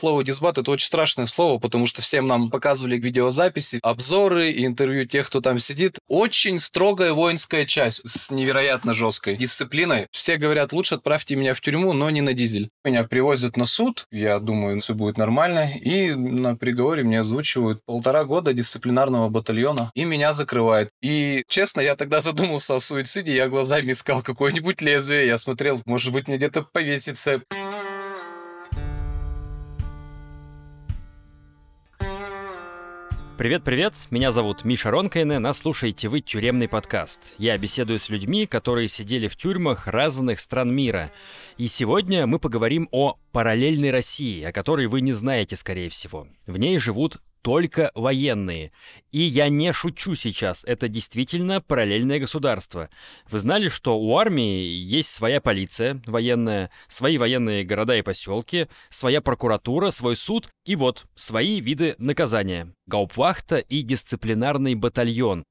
Слово дисбат это очень страшное слово, потому что всем нам показывали видеозаписи, обзоры и интервью тех, кто там сидит. Очень строгая воинская часть с невероятно жесткой дисциплиной. Все говорят, лучше отправьте меня в тюрьму, но не на дизель. Меня привозят на суд, я думаю, все будет нормально, и на приговоре мне озвучивают полтора года дисциплинарного батальона, и меня закрывает. И, честно, я тогда задумался о суициде, я глазами искал какое-нибудь лезвие, я смотрел, может быть, мне где-то повеситься. Привет-привет, меня зовут Миша Ронкайне, нас слушаете вы «Тюремный подкаст». Я беседую с людьми, которые сидели в тюрьмах разных стран мира. И сегодня мы поговорим о параллельной России, о которой вы не знаете, скорее всего. В ней живут только военные. И я не шучу сейчас, это действительно параллельное государство. Вы знали, что у армии есть своя полиция военная, свои военные города и поселки, своя прокуратура, свой суд и вот свои виды наказания. Гаупвахта и дисциплинарный батальон.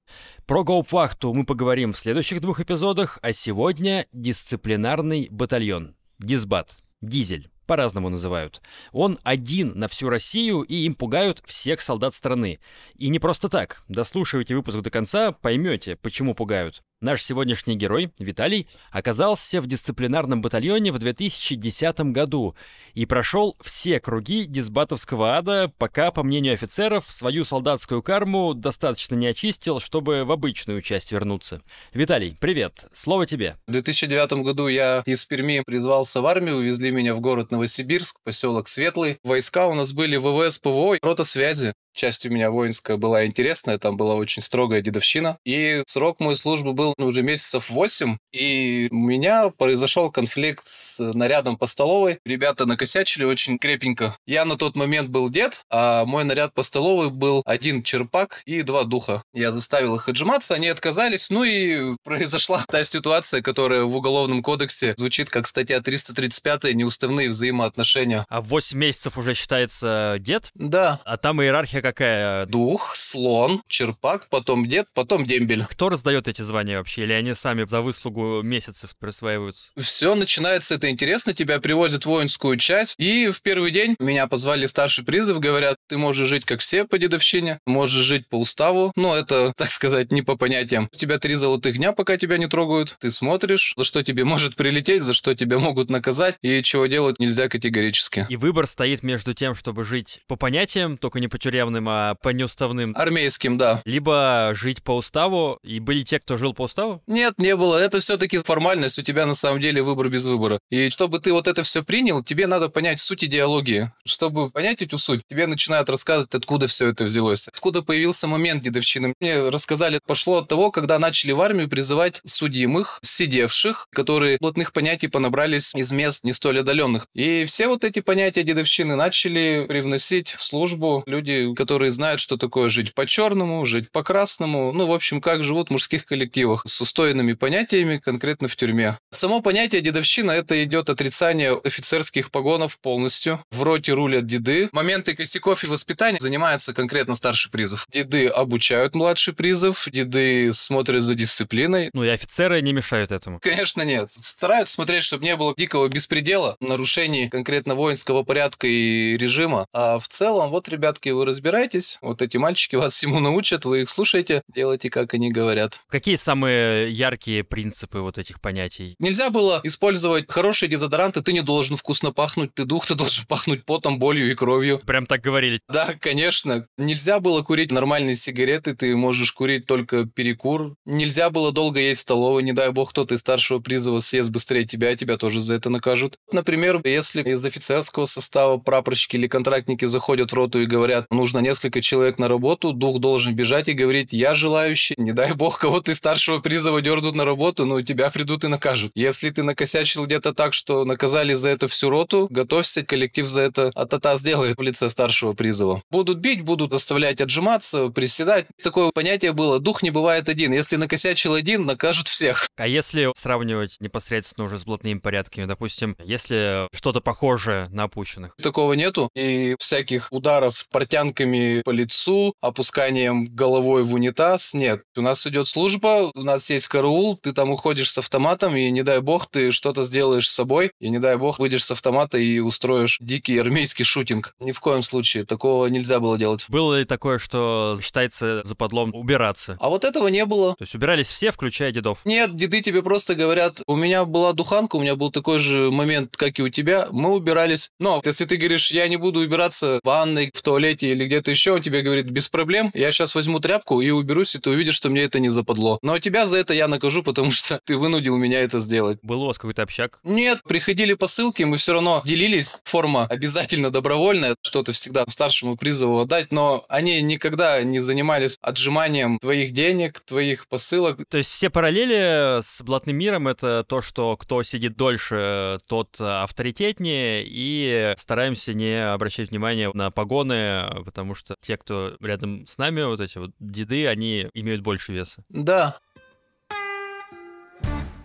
Про Гаупвахту мы поговорим в следующих двух эпизодах, а сегодня дисциплинарный батальон. Дисбат. Дизель по-разному называют. Он один на всю Россию, и им пугают всех солдат страны. И не просто так. Дослушивайте выпуск до конца, поймете, почему пугают. Наш сегодняшний герой, Виталий, оказался в дисциплинарном батальоне в 2010 году и прошел все круги дисбатовского ада, пока, по мнению офицеров, свою солдатскую карму достаточно не очистил, чтобы в обычную часть вернуться. Виталий, привет, слово тебе. В 2009 году я из Перми призвался в армию, увезли меня в город Новосибирск, поселок Светлый. Войска у нас были ВВС ПВО, рота связи. Часть у меня воинская была интересная, там была очень строгая дедовщина. И срок моей службы был ну, уже месяцев 8, и у меня произошел конфликт с нарядом по столовой. Ребята накосячили очень крепенько. Я на тот момент был дед, а мой наряд по столовой был один черпак и два духа. Я заставил их отжиматься, они отказались, ну и произошла та ситуация, которая в Уголовном кодексе звучит как статья 335 «Неуставные взаимоотношения». А 8 месяцев уже считается дед? Да. А там иерархия какая? Дух, слон, черпак, потом дед, потом дембель. Кто раздает эти звания вообще? Или они сами за выслугу месяцев присваиваются? Все начинается, это интересно, тебя привозят в воинскую часть, и в первый день меня позвали старший призыв, говорят, ты можешь жить как все по дедовщине, можешь жить по уставу, но это, так сказать, не по понятиям. У тебя три золотых дня, пока тебя не трогают, ты смотришь, за что тебе может прилететь, за что тебя могут наказать, и чего делать нельзя категорически. И выбор стоит между тем, чтобы жить по понятиям, только не по тюремным, а по неуставным. Армейским, да. Либо жить по уставу, и были те, кто жил по уставу? Нет, не было. Это все-таки формальность. У тебя на самом деле выбор без выбора. И чтобы ты вот это все принял, тебе надо понять суть идеологии. Чтобы понять эту суть, тебе начинают рассказывать, откуда все это взялось. Откуда появился момент дедовщины. Мне рассказали, пошло от того, когда начали в армию призывать судимых, сидевших, которые плотных понятий понабрались из мест не столь отдаленных. И все вот эти понятия дедовщины начали привносить в службу люди, которые знают, что такое жить по-черному, жить по-красному. Ну, в общем, как живут в мужских коллективах с устойными понятиями конкретно в тюрьме. Само понятие дедовщина – это идет отрицание офицерских погонов полностью. В роте рулят деды. Моменты косяков и воспитания занимается конкретно старший призыв. Деды обучают младший призыв, деды смотрят за дисциплиной. Ну и офицеры не мешают этому. Конечно, нет. Стараются смотреть, чтобы не было дикого беспредела, нарушений конкретно воинского порядка и режима. А в целом, вот, ребятки, вы разбирайтесь. Вот эти мальчики вас всему научат, вы их слушаете, делайте, как они говорят. Какие самые яркие принципы вот этих понятий? Нельзя было использовать хорошие дезодоранты, ты не должен вкусно пахнуть, ты дух, ты должен пахнуть потом, болью и кровью. Прям так говорили? Да, конечно. Нельзя было курить нормальные сигареты, ты можешь курить только перекур. Нельзя было долго есть в столовой, не дай бог кто-то из старшего призыва съест быстрее тебя, тебя тоже за это накажут. Например, если из офицерского состава прапорщики или контрактники заходят в роту и говорят, нужно несколько человек на работу, дух должен бежать и говорить, я желающий, не дай бог кого-то из старшего призыва дернут на работу, но тебя придут и накажут. Если ты накосячил где-то так, что наказали за это всю роту, готовься, коллектив за это атата сделает в лице старшего призыва. Будут бить, будут заставлять отжиматься, приседать. Такое понятие было, дух не бывает один. Если накосячил один, накажут всех. А если сравнивать непосредственно уже с блатными порядками, допустим, если что-то похожее на опущенных? Такого нету. И всяких ударов портянками по лицу, опусканием головой в унитаз, нет. У нас идет служба, у нас есть караул, ты там уходишь с автоматом, и не дай бог ты что-то сделаешь с собой, и не дай бог выйдешь с автомата и устроишь дикий армейский шутинг. Ни в коем случае. Такого нельзя было делать. Было ли такое, что считается западлом убираться? А вот этого не было. То есть убирались все, включая дедов? Нет, деды тебе просто говорят, у меня была духанка, у меня был такой же момент, как и у тебя, мы убирались. Но если ты говоришь, я не буду убираться в ванной, в туалете или где-то еще, он тебе говорит, без проблем, я сейчас возьму тряпку и уберусь, и ты увидишь, что мне это не западло. Но тебя за это я накажу, потому что ты вынудил меня это сделать. Был у вас какой-то общак? Нет, приходили посылки, мы все равно делились. Форма обязательно добровольная, что-то всегда старшему призову отдать, но они никогда не занимались отжиманием твоих денег, твоих посылок. То есть все параллели с блатным миром — это то, что кто сидит дольше, тот авторитетнее, и стараемся не обращать внимания на погоны, потому что те, кто рядом с нами, вот эти вот деды, они имеют больше веса. Да,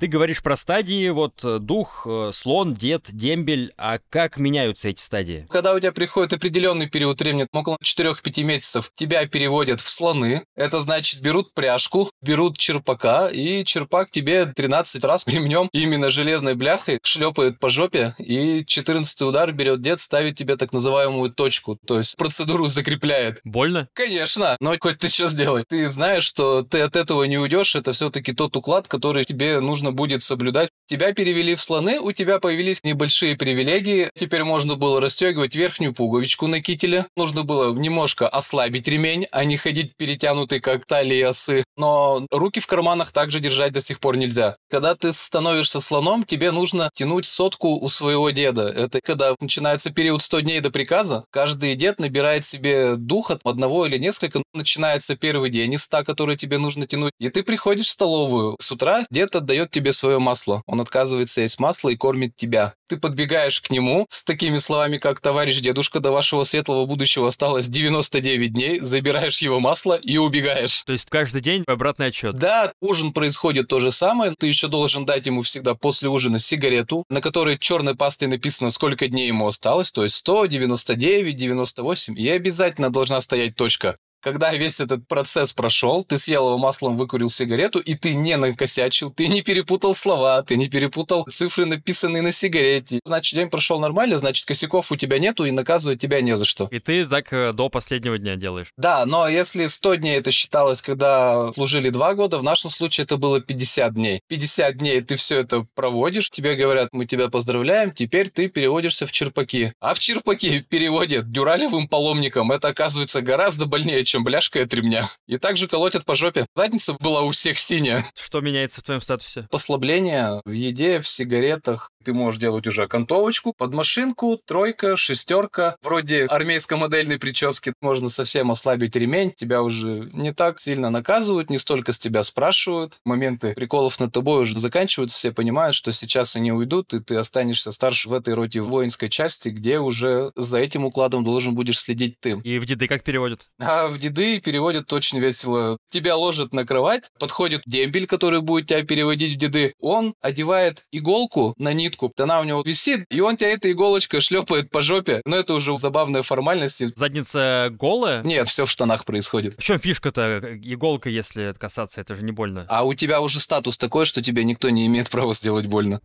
ты говоришь про стадии, вот э, дух, э, слон, дед, дембель, а как меняются эти стадии? Когда у тебя приходит определенный период времени, около 4-5 месяцев, тебя переводят в слоны. Это значит, берут пряжку, берут черпака, и черпак тебе 13 раз ремнем именно железной бляхой шлепает по жопе, и 14 удар берет дед, ставит тебе так называемую точку, то есть процедуру закрепляет. Больно? Конечно, но хоть ты что сделай. Ты знаешь, что ты от этого не уйдешь, это все-таки тот уклад, который тебе нужно нужно будет соблюдать. Тебя перевели в слоны, у тебя появились небольшие привилегии. Теперь можно было расстегивать верхнюю пуговичку на кителе. Нужно было немножко ослабить ремень, а не ходить перетянутый, как талии осы. Но руки в карманах также держать до сих пор нельзя. Когда ты становишься слоном, тебе нужно тянуть сотку у своего деда. Это когда начинается период 100 дней до приказа. Каждый дед набирает себе дух от одного или несколько. Начинается первый день из 100, который тебе нужно тянуть. И ты приходишь в столовую. С утра дед отдает тебе свое масло. Он отказывается есть масло и кормит тебя. Ты подбегаешь к нему с такими словами, как «Товарищ дедушка, до вашего светлого будущего осталось 99 дней», забираешь его масло и убегаешь. То есть каждый день обратный отчет? Да, ужин происходит то же самое. Ты еще должен дать ему всегда после ужина сигарету, на которой черной пастой написано, сколько дней ему осталось, то есть 100, 99, 98. И обязательно должна стоять точка. Когда весь этот процесс прошел, ты съел его маслом, выкурил сигарету, и ты не накосячил, ты не перепутал слова, ты не перепутал цифры, написанные на сигарете. Значит, день прошел нормально, значит, косяков у тебя нету, и наказывать тебя не за что. И ты так э, до последнего дня делаешь? Да, но если 100 дней это считалось, когда служили 2 года, в нашем случае это было 50 дней. 50 дней ты все это проводишь, тебе говорят, мы тебя поздравляем, теперь ты переводишься в черпаки. А в черпаки переводят дюралевым паломником. Это оказывается гораздо больнее, чем бляшкой от ремня. И также колотят по жопе. Задница была у всех синяя. Что меняется в твоем статусе? Послабление в еде, в сигаретах. Ты можешь делать уже окантовочку, под машинку, тройка, шестерка. Вроде армейской модельной прически можно совсем ослабить ремень. Тебя уже не так сильно наказывают, не столько с тебя спрашивают. Моменты приколов над тобой уже заканчиваются. Все понимают, что сейчас они уйдут, и ты останешься старше в этой роте воинской части, где уже за этим укладом должен будешь следить ты. И в деды как переводят? А в деды переводят очень весело. Тебя ложат на кровать, подходит дембель, который будет тебя переводить в деды. Он одевает иголку на нитку, она у него висит, и он тебя этой иголочкой шлепает по жопе. Но это уже забавная формальность. Задница голая? Нет, все в штанах происходит. В чем фишка-то? Иголка, если касаться, это же не больно. А у тебя уже статус такой, что тебе никто не имеет права сделать больно.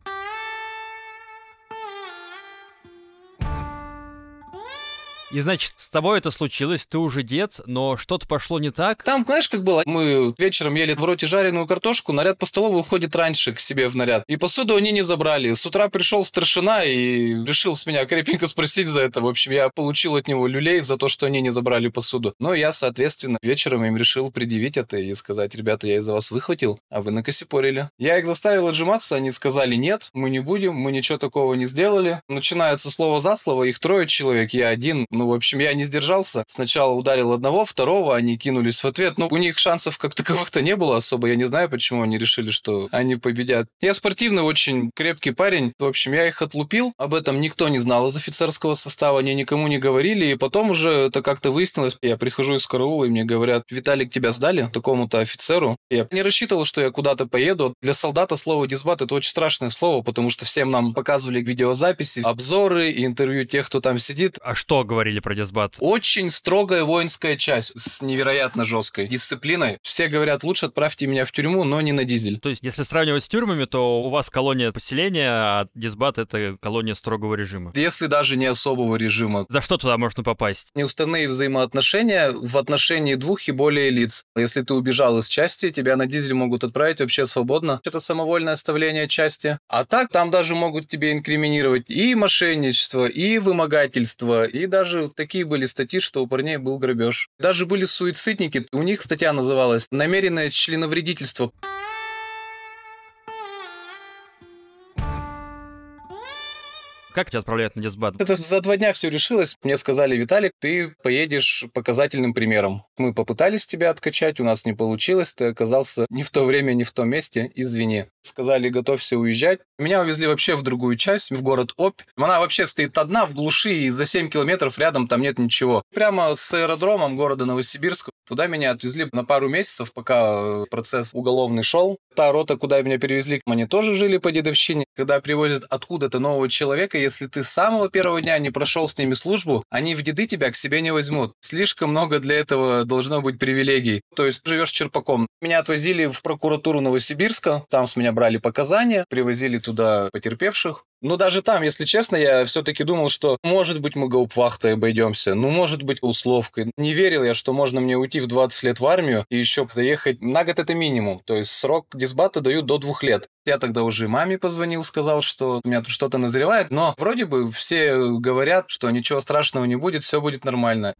И значит, с тобой это случилось, ты уже дед, но что-то пошло не так? Там, знаешь, как было? Мы вечером ели в роте жареную картошку, наряд по столовой уходит раньше к себе в наряд. И посуду они не забрали. С утра пришел старшина и решил с меня крепенько спросить за это. В общем, я получил от него люлей за то, что они не забрали посуду. Но я, соответственно, вечером им решил предъявить это и сказать, ребята, я из-за вас выхватил, а вы накосипорили. Я их заставил отжиматься, они сказали, нет, мы не будем, мы ничего такого не сделали. Начинается слово за слово, их трое человек, я один, ну, в общем, я не сдержался. Сначала ударил одного, второго, они кинулись в ответ. Ну, у них шансов как таковых-то не было особо. Я не знаю, почему они решили, что они победят. Я спортивный, очень крепкий парень. В общем, я их отлупил. Об этом никто не знал из офицерского состава. Они никому не говорили. И потом уже это как-то выяснилось. Я прихожу из караула, и мне говорят, Виталик, тебя сдали такому-то офицеру. Я не рассчитывал, что я куда-то поеду. Для солдата слово дисбат – это очень страшное слово, потому что всем нам показывали видеозаписи, обзоры и интервью тех, кто там сидит. А что говорит говорили про дисбат. Очень строгая воинская часть с невероятно жесткой дисциплиной. Все говорят, лучше отправьте меня в тюрьму, но не на дизель. То есть, если сравнивать с тюрьмами, то у вас колония поселения, а дисбат — это колония строгого режима. Если даже не особого режима. За что туда можно попасть? Неуставные взаимоотношения в отношении двух и более лиц. Если ты убежал из части, тебя на дизель могут отправить вообще свободно. Это самовольное оставление части. А так, там даже могут тебе инкриминировать и мошенничество, и вымогательство, и даже такие были статьи, что у парней был грабеж. Даже были суицидники. У них статья называлась «Намеренное членовредительство». Как тебя отправляют на дисбат? Это за два дня все решилось. Мне сказали, Виталик, ты поедешь показательным примером. Мы попытались тебя откачать, у нас не получилось, ты оказался не в то время, не в том месте, извини. Сказали, готовься уезжать. Меня увезли вообще в другую часть, в город Обь. Она вообще стоит одна в глуши, и за 7 километров рядом там нет ничего. Прямо с аэродромом города Новосибирска. Туда меня отвезли на пару месяцев, пока процесс уголовный шел. Та рота, куда меня перевезли, они тоже жили по дедовщине. Когда привозят откуда-то нового человека, если ты с самого первого дня не прошел с ними службу, они в деды тебя к себе не возьмут. Слишком много для этого должно быть привилегий. То есть живешь черпаком. Меня отвозили в прокуратуру Новосибирска, там с меня брали показания, привозили туда потерпевших. Но даже там, если честно, я все-таки думал, что может быть мы гаупвахтой обойдемся, ну может быть условкой. Не верил я, что можно мне уйти в 20 лет в армию и еще заехать на год это минимум. То есть срок дисбата дают до двух лет. Я тогда уже маме позвонил, сказал, что у меня тут что-то назревает, но вроде бы все говорят, что ничего страшного не будет, все будет нормально.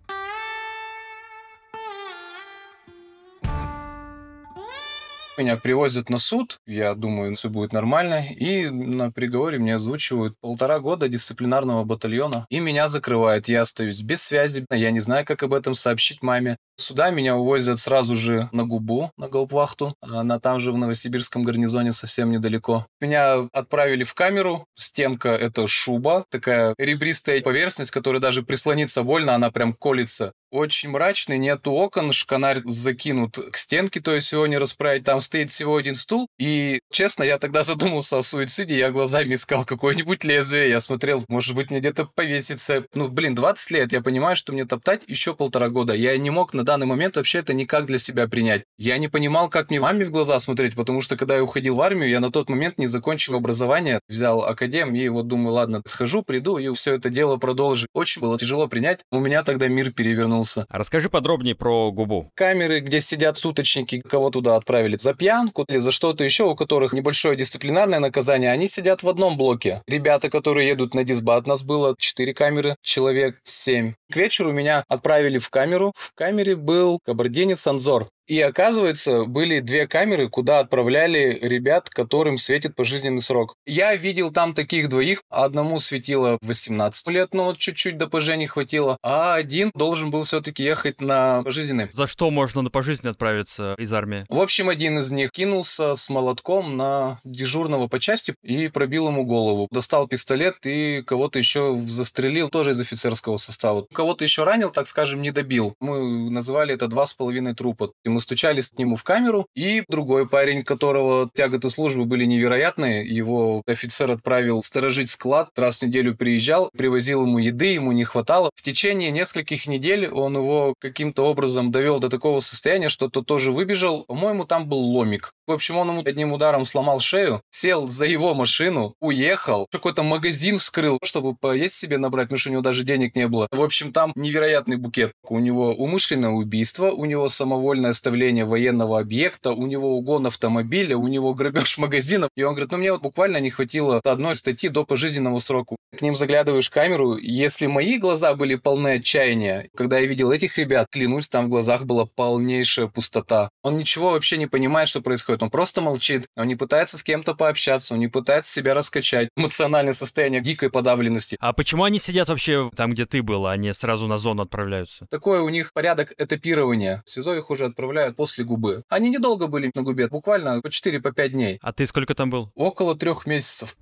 Меня привозят на суд, я думаю, все будет нормально, и на приговоре мне озвучивают полтора года дисциплинарного батальона, и меня закрывают. Я остаюсь без связи, я не знаю, как об этом сообщить маме. Сюда меня увозят сразу же на губу, на Гаупвахту. Она там же в Новосибирском гарнизоне совсем недалеко. Меня отправили в камеру. Стенка — это шуба, такая ребристая поверхность, которая даже прислониться больно, она прям колется. Очень мрачный, нету окон, шканарь закинут к стенке, то есть его не расправить. Там стоит всего один стул. И, честно, я тогда задумался о суициде, я глазами искал какое-нибудь лезвие. Я смотрел, может быть, мне где-то повеситься. Ну, блин, 20 лет, я понимаю, что мне топтать еще полтора года. Я не мог на данный момент вообще это никак для себя принять. Я не понимал, как мне маме в глаза смотреть, потому что, когда я уходил в армию, я на тот момент не закончил образование, взял академ, и вот думаю, ладно, схожу, приду, и все это дело продолжу. Очень было тяжело принять. У меня тогда мир перевернулся вернулся. А расскажи подробнее про губу. Камеры, где сидят суточники, кого туда отправили за пьянку или за что-то еще, у которых небольшое дисциплинарное наказание, они сидят в одном блоке. Ребята, которые едут на дисбат, нас было 4 камеры, человек 7. К вечеру меня отправили в камеру. В камере был кабардинец Анзор. И оказывается, были две камеры, куда отправляли ребят, которым светит пожизненный срок. Я видел там таких двоих. Одному светило 18 лет, но вот чуть-чуть до ПЖ не хватило. А один должен был все-таки ехать на пожизненный. За что можно на пожизненный отправиться из армии? В общем, один из них кинулся с молотком на дежурного по части и пробил ему голову. Достал пистолет и кого-то еще застрелил, тоже из офицерского состава. Кого-то еще ранил, так скажем, не добил. Мы называли это два с половиной трупа. Мы мы стучались к нему в камеру, и другой парень, которого тяготы службы были невероятные, его офицер отправил сторожить склад, раз в неделю приезжал, привозил ему еды, ему не хватало. В течение нескольких недель он его каким-то образом довел до такого состояния, что тот тоже выбежал. По-моему, там был ломик. В общем, он ему одним ударом сломал шею, сел за его машину, уехал, какой-то магазин вскрыл, чтобы поесть себе набрать, потому что у него даже денег не было. В общем, там невероятный букет. У него умышленное убийство, у него самовольное оставление военного объекта, у него угон автомобиля, у него грабеж магазинов. И он говорит, ну мне вот буквально не хватило одной статьи до пожизненного срока. К ним заглядываешь в камеру, если мои глаза были полны отчаяния, когда я видел этих ребят, клянусь, там в глазах была полнейшая пустота. Он ничего вообще не понимает, что происходит. Он просто молчит, он не пытается с кем-то пообщаться, он не пытается себя раскачать. Эмоциональное состояние дикой подавленности. А почему они сидят вообще там, где ты был, а не сразу на зону отправляются? Такой у них порядок этапирования. В СИЗО их уже отправляют после губы. Они недолго были на губе, буквально по 4-5 по дней. А ты сколько там был? Около трех месяцев.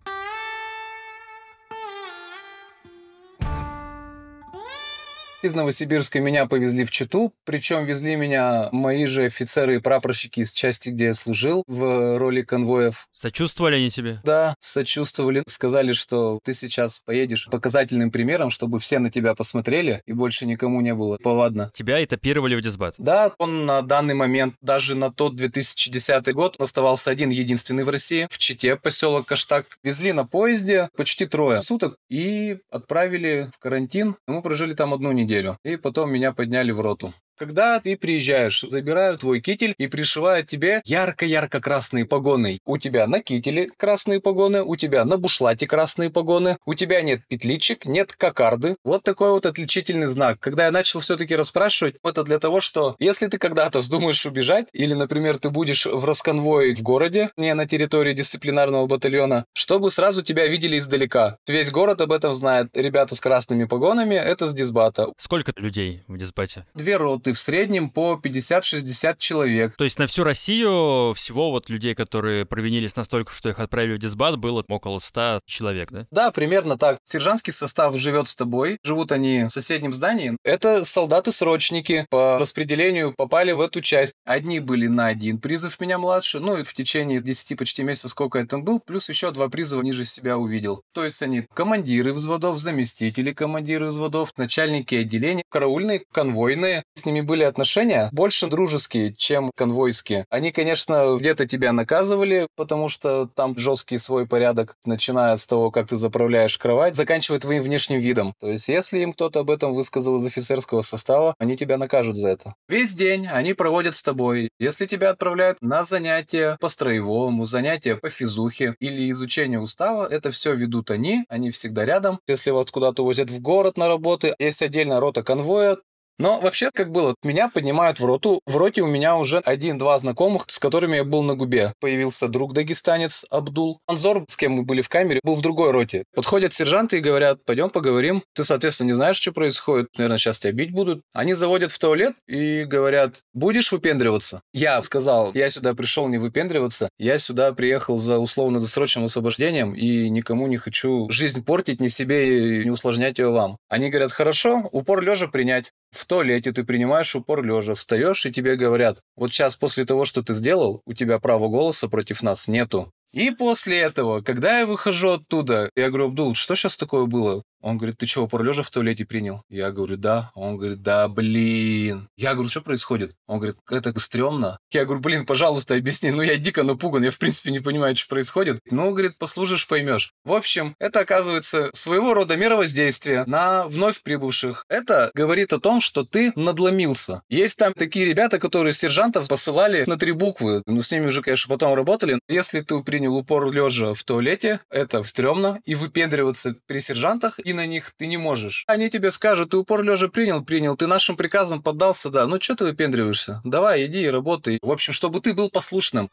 Из Новосибирска меня повезли в Читу, причем везли меня мои же офицеры и прапорщики из части, где я служил, в роли конвоев. Сочувствовали они тебе? Да, сочувствовали. Сказали, что ты сейчас поедешь показательным примером, чтобы все на тебя посмотрели и больше никому не было повадно. Тебя этапировали в дисбат? Да, он на данный момент, даже на тот 2010 год, оставался один единственный в России, в Чите, поселок Каштак. Везли на поезде почти трое суток и отправили в карантин. Мы прожили там одну неделю. И потом меня подняли в роту. Когда ты приезжаешь, забирают твой китель и пришивают тебе ярко-ярко красные погоны. У тебя на кителе красные погоны, у тебя на бушлате красные погоны, у тебя нет петличек, нет кокарды. Вот такой вот отличительный знак. Когда я начал все-таки расспрашивать, это для того, что если ты когда-то вздумаешь убежать, или, например, ты будешь в расконвое в городе, не на территории дисциплинарного батальона, чтобы сразу тебя видели издалека. Весь город об этом знает. Ребята с красными погонами — это с дисбата. Сколько людей в дисбате? Две роты ты в среднем по 50-60 человек. То есть на всю Россию всего вот людей, которые провинились настолько, что их отправили в дисбат, было около 100 человек, да? Да, примерно так. Сержантский состав живет с тобой, живут они в соседнем здании. Это солдаты-срочники по распределению попали в эту часть. Одни были на один призыв меня младше, ну и в течение 10 почти месяцев, сколько я там был, плюс еще два призыва ниже себя увидел. То есть они командиры взводов, заместители командиры взводов, начальники отделений, караульные, конвойные. С ними ними были отношения больше дружеские, чем конвойские. Они, конечно, где-то тебя наказывали, потому что там жесткий свой порядок, начиная с того, как ты заправляешь кровать, заканчивая твоим внешним видом. То есть, если им кто-то об этом высказал из офицерского состава, они тебя накажут за это. Весь день они проводят с тобой. Если тебя отправляют на занятия по строевому, занятия по физухе или изучение устава, это все ведут они, они всегда рядом. Если вас куда-то возят в город на работы, есть отдельная рота конвоя, но вообще, как было, меня поднимают в роту. В роте у меня уже один-два знакомых, с которыми я был на губе. Появился друг дагестанец Абдул. Анзор, с кем мы были в камере, был в другой роте. Подходят сержанты и говорят, пойдем поговорим. Ты, соответственно, не знаешь, что происходит. Наверное, сейчас тебя бить будут. Они заводят в туалет и говорят, будешь выпендриваться? Я сказал, я сюда пришел не выпендриваться. Я сюда приехал за условно-досрочным освобождением и никому не хочу жизнь портить, ни себе и не усложнять ее вам. Они говорят, хорошо, упор лежа принять. В туалете ты принимаешь упор лежа, встаешь и тебе говорят, вот сейчас после того, что ты сделал, у тебя права голоса против нас нету. И после этого, когда я выхожу оттуда, я говорю, Абдул, что сейчас такое было? Он говорит, ты что, упор лежа в туалете принял? Я говорю, да. Он говорит, да, блин. Я говорю, что происходит? Он говорит, это стрёмно. Я говорю, блин, пожалуйста, объясни. Ну, я дико напуган, я в принципе не понимаю, что происходит. Ну, говорит, послужишь, поймешь. В общем, это оказывается своего рода мировоздействие на вновь прибывших. Это говорит о том, что ты надломился. Есть там такие ребята, которые сержантов посылали на три буквы. Ну, с ними уже, конечно, потом работали. Если ты принял упор лежа в туалете, это стрёмно. И выпендриваться при сержантах и на них ты не можешь. Они тебе скажут, ты упор лежа принял, принял, ты нашим приказам поддался, да, ну что ты выпендриваешься? Давай, иди и работай. В общем, чтобы ты был послушным.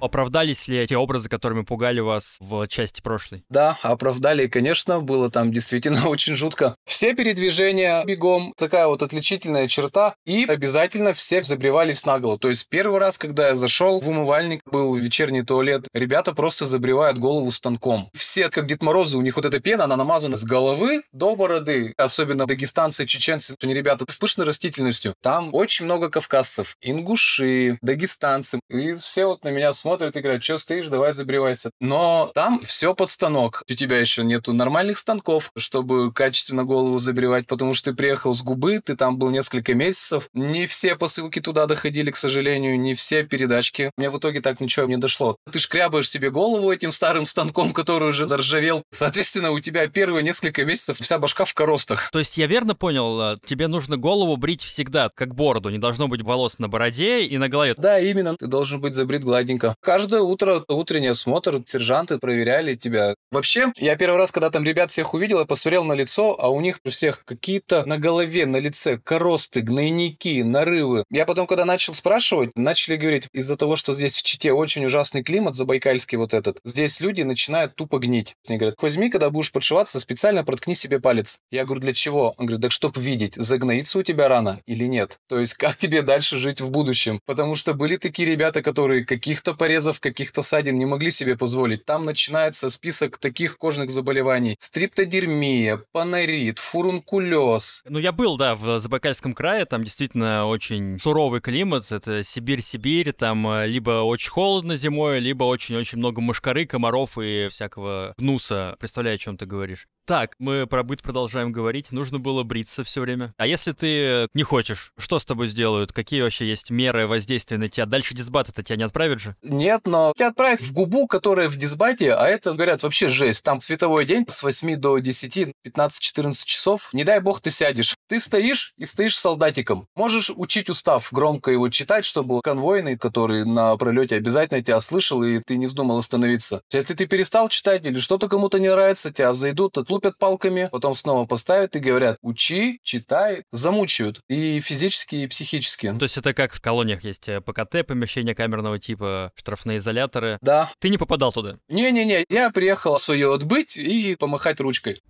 Оправдались ли эти образы, которыми пугали вас в части прошлой? Да, оправдали, конечно, было там действительно очень жутко. Все передвижения бегом, такая вот отличительная черта, и обязательно все забревались наголо. То есть первый раз, когда я зашел в умывальник, был вечерний туалет, ребята просто забревают голову станком. Все, как Дед Морозы, у них вот эта пена, она намазана с головы до бороды. Особенно дагестанцы, чеченцы, они ребята с пышной растительностью. Там очень много кавказцев, ингуши, дагестанцы. И все вот на меня смотрят смотрят и говорят, что стоишь, давай забревайся. Но там все под станок. У тебя еще нету нормальных станков, чтобы качественно голову забревать, потому что ты приехал с губы, ты там был несколько месяцев. Не все посылки туда доходили, к сожалению, не все передачки. Мне в итоге так ничего не дошло. Ты шкрябаешь себе голову этим старым станком, который уже заржавел. Соответственно, у тебя первые несколько месяцев вся башка в коростах. То есть я верно понял, а, тебе нужно голову брить всегда, как бороду. Не должно быть волос на бороде и на голове. Да, именно. Ты должен быть забрит гладенько. Каждое утро утренний осмотр, сержанты проверяли тебя. Вообще, я первый раз, когда там ребят всех увидел, я посмотрел на лицо, а у них у всех какие-то на голове, на лице коросты, гнойники, нарывы. Я потом, когда начал спрашивать, начали говорить, из-за того, что здесь в Чите очень ужасный климат, забайкальский вот этот, здесь люди начинают тупо гнить. Они говорят, возьми, когда будешь подшиваться, специально проткни себе палец. Я говорю, для чего? Он говорит, так чтоб видеть, загноится у тебя рана или нет. То есть, как тебе дальше жить в будущем? Потому что были такие ребята, которые каких-то порядков порезов, каких-то ссадин не могли себе позволить. Там начинается список таких кожных заболеваний. Стриптодермия, панорит, фурункулез. Ну, я был, да, в Забайкальском крае, там действительно очень суровый климат, это Сибирь-Сибирь, там э, либо очень холодно зимой, либо очень-очень много мошкары, комаров и всякого гнуса. Представляю, о чем ты говоришь. Так, мы про быт продолжаем говорить. Нужно было бриться все время. А если ты не хочешь, что с тобой сделают? Какие вообще есть меры воздействия на тебя? Дальше дисбат это тебя не отправят же? Нет, но тебя отправят в губу, которая в дисбате, а это, говорят, вообще жесть. Там световой день с 8 до 10, 15-14 часов. Не дай бог ты сядешь. Ты стоишь и стоишь солдатиком. Можешь учить устав, громко его читать, чтобы конвойный, который на пролете обязательно тебя слышал, и ты не вздумал остановиться. Если ты перестал читать или что-то кому-то не нравится, тебя зайдут, отлупят лупят палками, потом снова поставят и говорят, учи, читай, замучают. И физически, и психически. То есть это как в колониях есть э, ПКТ, помещения камерного типа, штрафные изоляторы. Да. Ты не попадал туда? Не-не-не, я приехал свое отбыть и помахать ручкой.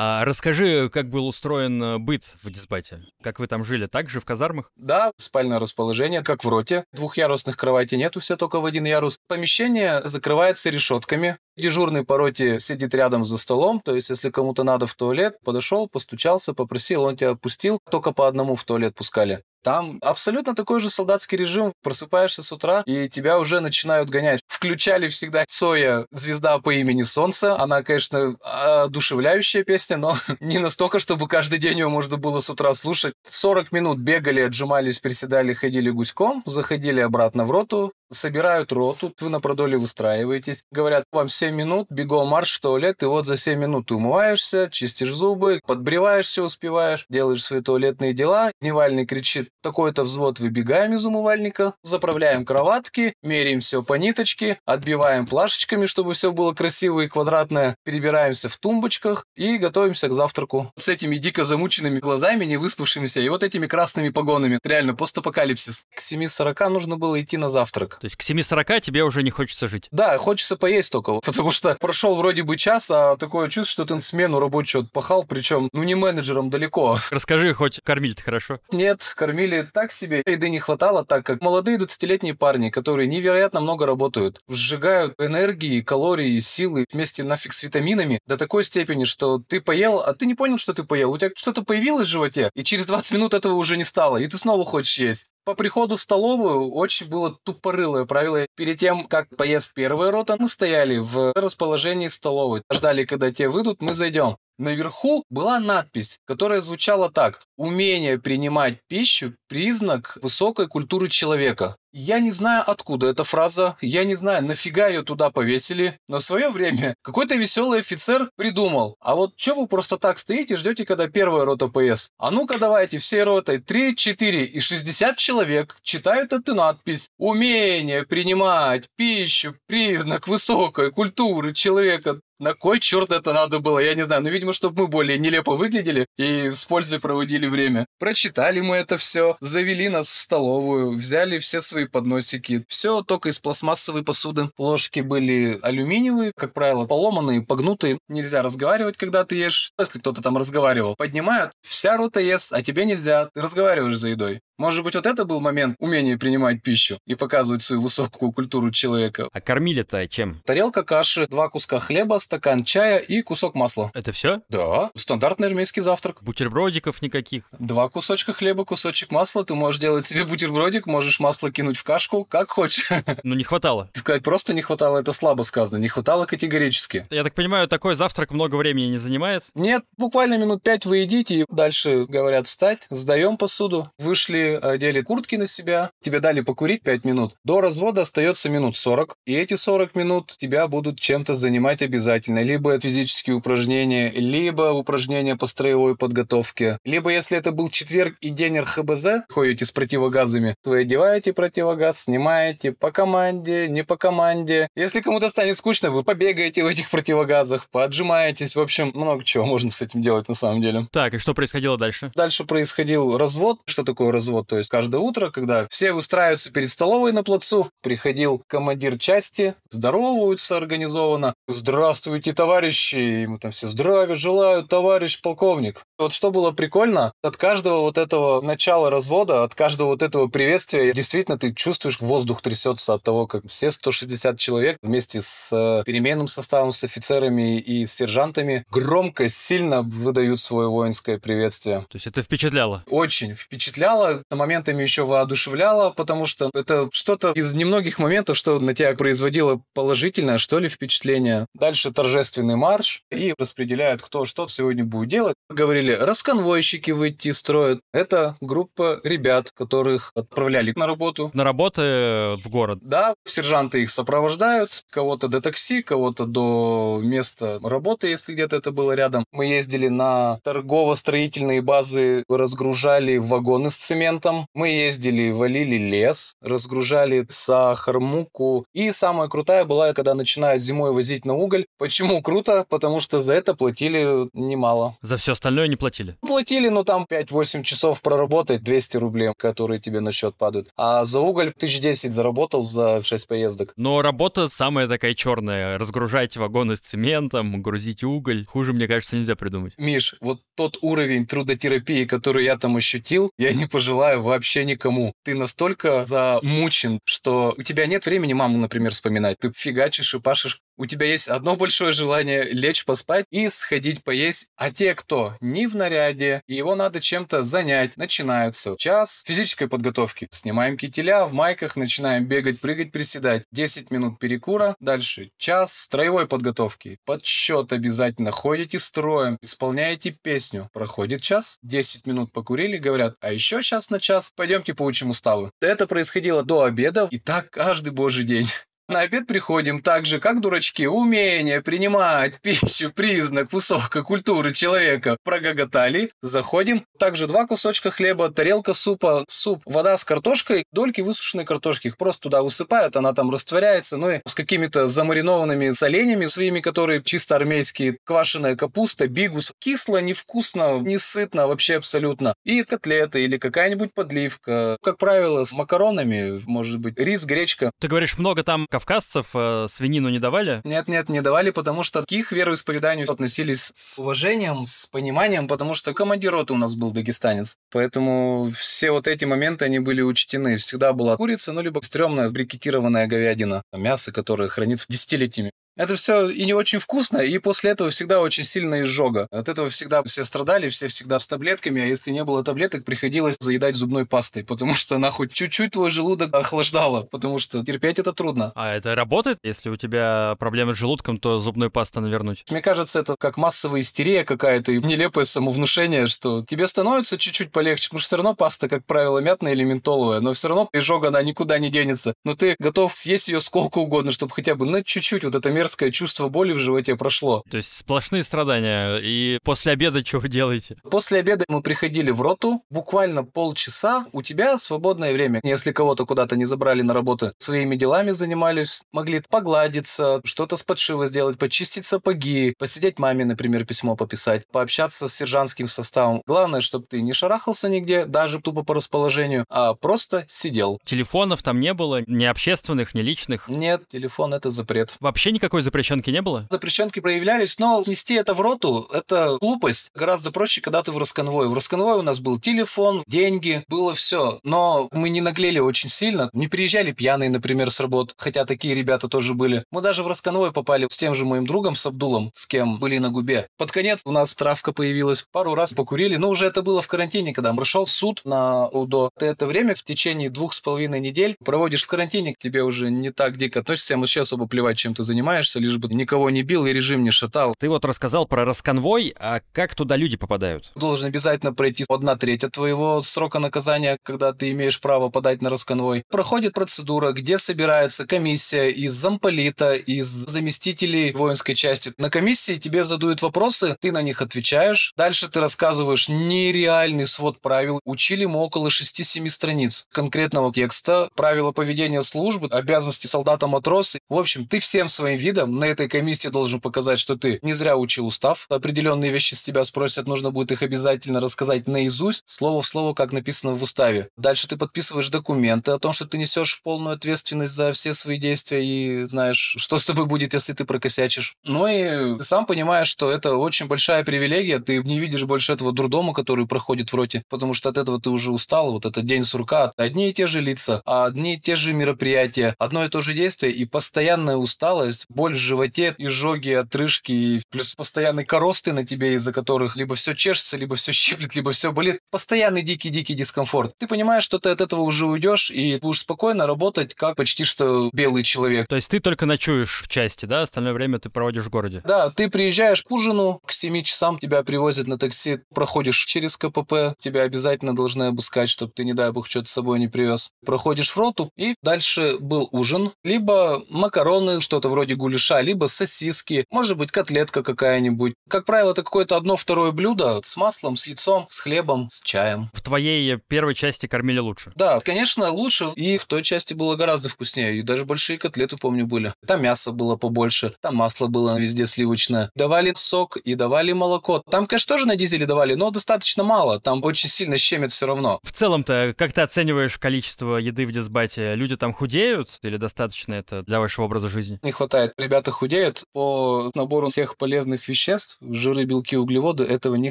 А расскажи, как был устроен э, быт в Дисбате? Как вы там жили? Так же в казармах? Да, спальное расположение, как в роте. Двухъярусных кроватей нету, все только в один ярус. Помещение закрывается решетками. Дежурный по роте сидит рядом за столом, то есть если кому-то надо в туалет, подошел, постучался, попросил, он тебя отпустил, только по одному в туалет пускали. Там абсолютно такой же солдатский режим. Просыпаешься с утра, и тебя уже начинают гонять. Включали всегда Соя «Звезда по имени Солнце». Она, конечно, одушевляющая песня, но не настолько, чтобы каждый день ее можно было с утра слушать. 40 минут бегали, отжимались, приседали, ходили гуськом, заходили обратно в роту, собирают роту, вы на продоле выстраиваетесь, говорят, вам 7 минут, бегом марш в туалет, и вот за 7 минут ты умываешься, чистишь зубы, подбреваешься, успеваешь, делаешь свои туалетные дела. Дневальный кричит, такой-то взвод, выбегаем из умывальника, заправляем кроватки, меряем все по ниточке, отбиваем плашечками, чтобы все было красиво и квадратное, перебираемся в тумбочках и готовимся к завтраку. С этими дико замученными глазами, не выспавшимися, и вот этими красными погонами. Реально, постапокалипсис. К 7.40 нужно было идти на завтрак. То есть к 7.40 тебе уже не хочется жить? Да, хочется поесть только, потому что прошел вроде бы час, а такое чувство, что ты смену рабочую отпахал, причем, ну, не менеджером далеко. Расскажи, хоть кормили-то хорошо? Нет, кормили так себе. Еды не хватало, так как молодые 20-летние парни, которые невероятно много работают, сжигают энергии, калории, силы вместе нафиг с витаминами до такой степени, что ты поел, а ты не понял, что ты поел. У тебя что-то появилось в животе, и через 20 минут этого уже не стало, и ты снова хочешь есть. По приходу в столовую очень было тупорылое правило. Перед тем, как поест первая рота, мы стояли в расположении столовой. Ждали, когда те выйдут, мы зайдем. Наверху была надпись, которая звучала так. Умение принимать пищу – признак высокой культуры человека. Я не знаю, откуда эта фраза, я не знаю, нафига ее туда повесили, но в свое время какой-то веселый офицер придумал, а вот что вы просто так стоите и ждете, когда первая рота ПС? А ну-ка давайте всей ротой 3, 4 и 60 человек читают эту надпись. Умение принимать пищу – признак высокой культуры человека. На кой черт это надо было, я не знаю. Ну, видимо, чтобы мы более нелепо выглядели и с пользой проводили время. Прочитали мы это все, завели нас в столовую, взяли все свои подносики. Все только из пластмассовой посуды. Ложки были алюминиевые, как правило, поломанные, погнутые. Нельзя разговаривать, когда ты ешь. Если кто-то там разговаривал, поднимают, вся рота ест, а тебе нельзя. Ты разговариваешь за едой. Может быть, вот это был момент умения принимать пищу и показывать свою высокую культуру человека. А кормили-то чем? Тарелка каши, два куска хлеба, стакан чая и кусок масла. Это все? Да, стандартный армейский завтрак. Бутербродиков никаких? Два кусочка хлеба, кусочек масла. Ты можешь делать себе бутербродик, можешь масло кинуть в кашку, как хочешь. Ну, не хватало. Сказать просто не хватало, это слабо сказано. Не хватало категорически. Я так понимаю, такой завтрак много времени не занимает? Нет, буквально минут пять вы едите, и дальше говорят встать, сдаем посуду, вышли, одели куртки на себя, тебе дали покурить 5 минут. До развода остается минут 40, и эти 40 минут тебя будут чем-то занимать обязательно. Либо физические упражнения, либо упражнения по строевой подготовке. Либо, если это был четверг и день РХБЗ, ходите с противогазами, вы одеваете противогаз, снимаете по команде, не по команде. Если кому-то станет скучно, вы побегаете в этих противогазах, поотжимаетесь. В общем, много чего можно с этим делать на самом деле. Так, и что происходило дальше? Дальше происходил развод. Что такое развод? То есть каждое утро, когда все устраиваются перед столовой на плацу, приходил командир части, здороваются организованно. Здравствуйте, товарищи! Ему там все здравия желают, товарищ полковник. Вот что было прикольно, от каждого вот этого начала развода, от каждого вот этого приветствия, действительно ты чувствуешь, воздух трясется от того, как все 160 человек вместе с э, переменным составом, с офицерами и с сержантами громко, сильно выдают свое воинское приветствие. То есть это впечатляло? Очень впечатляло, моментами еще воодушевляло, потому что это что-то из немногих моментов, что на тебя производило положительное, что ли, впечатление. Дальше торжественный марш и распределяют, кто что сегодня будет делать. Говорили, расконвойщики выйти строят. Это группа ребят, которых отправляли на работу. На работы в город? Да, сержанты их сопровождают, кого-то до такси, кого-то до места работы, если где-то это было рядом. Мы ездили на торгово-строительные базы, разгружали вагоны с цементом. Мы ездили, валили лес, разгружали сахар, муку. И самая крутая была, когда начинают зимой возить на уголь. Почему круто? Потому что за это платили немало. За все остальное не платили? Платили, ну там 5-8 часов проработать, 200 рублей, которые тебе на счет падают. А за уголь 1010 заработал за 6 поездок. Но работа самая такая черная. Разгружайте вагоны с цементом, грузите уголь. Хуже, мне кажется, нельзя придумать. Миш, вот тот уровень трудотерапии, который я там ощутил, я не пожелаю вообще никому. Ты настолько замучен, что у тебя нет времени маму, например, вспоминать. Ты фигачишь и пашешь у тебя есть одно большое желание лечь поспать и сходить поесть. А те, кто не в наряде, и его надо чем-то занять, начинаются. Час физической подготовки. Снимаем кителя, в майках начинаем бегать, прыгать, приседать. 10 минут перекура, дальше час строевой подготовки. Подсчет обязательно. Ходите строем, исполняете песню. Проходит час, 10 минут покурили, говорят, а еще сейчас на час пойдемте поучим уставы. Это происходило до обеда, и так каждый божий день. На обед приходим так же, как дурачки. Умение принимать пищу, признак высокой культуры человека. Прогоготали. Заходим. Также два кусочка хлеба, тарелка супа, суп, вода с картошкой, дольки высушенной картошки. Их просто туда высыпают, она там растворяется. Ну и с какими-то замаринованными соленьями своими, которые чисто армейские. Квашеная капуста, бигус. Кисло, невкусно, не сытно вообще абсолютно. И котлеты или какая-нибудь подливка. Как правило, с макаронами, может быть, рис, гречка. Ты говоришь, много там кавказцев э, свинину не давали? Нет-нет, не давали, потому что к их вероисповеданию относились с уважением, с пониманием, потому что командир роты у нас был дагестанец. Поэтому все вот эти моменты, они были учтены. Всегда была курица, ну, либо стрёмная брикетированная говядина. Мясо, которое хранится десятилетиями. Это все и не очень вкусно, и после этого всегда очень сильная изжога. От этого всегда все страдали, все всегда с таблетками, а если не было таблеток, приходилось заедать зубной пастой, потому что она хоть чуть-чуть твой желудок охлаждала, потому что терпеть это трудно. А это работает? Если у тебя проблемы с желудком, то зубной пастой навернуть? Мне кажется, это как массовая истерия какая-то и нелепое самовнушение, что тебе становится чуть-чуть полегче, потому что все равно паста, как правило, мятная или ментоловая, но все равно изжога, она никуда не денется. Но ты готов съесть ее сколько угодно, чтобы хотя бы на чуть-чуть вот это мерзкое мерзкое чувство боли в животе прошло. То есть сплошные страдания. И после обеда что вы делаете? После обеда мы приходили в роту. Буквально полчаса у тебя свободное время. Если кого-то куда-то не забрали на работу, своими делами занимались, могли погладиться, что-то с подшива сделать, почистить сапоги, посидеть маме, например, письмо пописать, пообщаться с сержантским составом. Главное, чтобы ты не шарахался нигде, даже тупо по расположению, а просто сидел. Телефонов там не было, ни общественных, ни личных? Нет, телефон — это запрет. Вообще никакой запрещенки не было? Запрещенки проявлялись, но нести это в роту — это глупость. Гораздо проще, когда ты в расконвое. В расконвое у нас был телефон, деньги, было все. Но мы не наглели очень сильно, не приезжали пьяные, например, с работ, хотя такие ребята тоже были. Мы даже в расконвой попали с тем же моим другом, с Абдулом, с кем были на губе. Под конец у нас травка появилась, пару раз покурили, но уже это было в карантине, когда прошел суд на УДО. Ты это время в течение двух с половиной недель проводишь в карантине, к тебе уже не так дико относишься, им вообще особо плевать, чем ты занимаешься, лишь бы никого не бил и режим не шатал. Ты вот рассказал про расконвой, а как туда люди попадают? Должен обязательно пройти одна треть от твоего срока наказания, когда ты имеешь право подать на расконвой. Проходит процедура, где собирается комиссия из замполита, из заместителей воинской части. На комиссии тебе задают вопросы, ты на них отвечаешь. Дальше ты рассказываешь нереальный свод правил. Учили мы около 6-7 страниц конкретного текста, правила поведения службы, обязанности солдата-матроса. В общем, ты всем своим видом. На этой комиссии должен показать, что ты не зря учил устав. Определенные вещи с тебя спросят, нужно будет их обязательно рассказать наизусть, слово в слово, как написано в уставе. Дальше ты подписываешь документы о том, что ты несешь полную ответственность за все свои действия и знаешь, что с тобой будет, если ты прокосячишь. Ну и ты сам понимаешь, что это очень большая привилегия, ты не видишь больше этого дурдома, который проходит в роте, потому что от этого ты уже устал, вот этот день сурка, одни и те же лица, одни и те же мероприятия, одно и то же действие и постоянная усталость, боль в животе, изжоги, отрыжки, плюс постоянные коросты на тебе, из-за которых либо все чешется, либо все щиплет, либо все болит. Постоянный дикий-дикий дискомфорт. Ты понимаешь, что ты от этого уже уйдешь и будешь спокойно работать, как почти что белый человек. То есть ты только ночуешь в части, да? Остальное время ты проводишь в городе? Да, ты приезжаешь к ужину, к 7 часам тебя привозят на такси, проходишь через КПП, тебя обязательно должны обыскать, чтобы ты, не дай бог, что-то с собой не привез. Проходишь в роту, и дальше был ужин, либо макароны, что-то вроде гуляша, либо сосиски, может быть, котлетка какая-нибудь. Как правило, это какое-то одно-второе блюдо с маслом, с яйцом, с хлебом, с чаем. В твоей первой части кормили лучше? Да, конечно, лучше, и в той части было гораздо вкуснее, и даже большие котлеты, помню, были. Там мясо было побольше, там масло было везде сливочное. Давали сок и давали молоко. Там, конечно, тоже на дизеле давали, но достаточно мало, там очень сильно щемит все равно. В целом-то, как ты оцениваешь количество еды в дисбате? Люди там худеют или достаточно это для вашего образа жизни? Не хватает. Ребята худеют по набору всех полезных веществ, жиры, белки, углеводы, этого не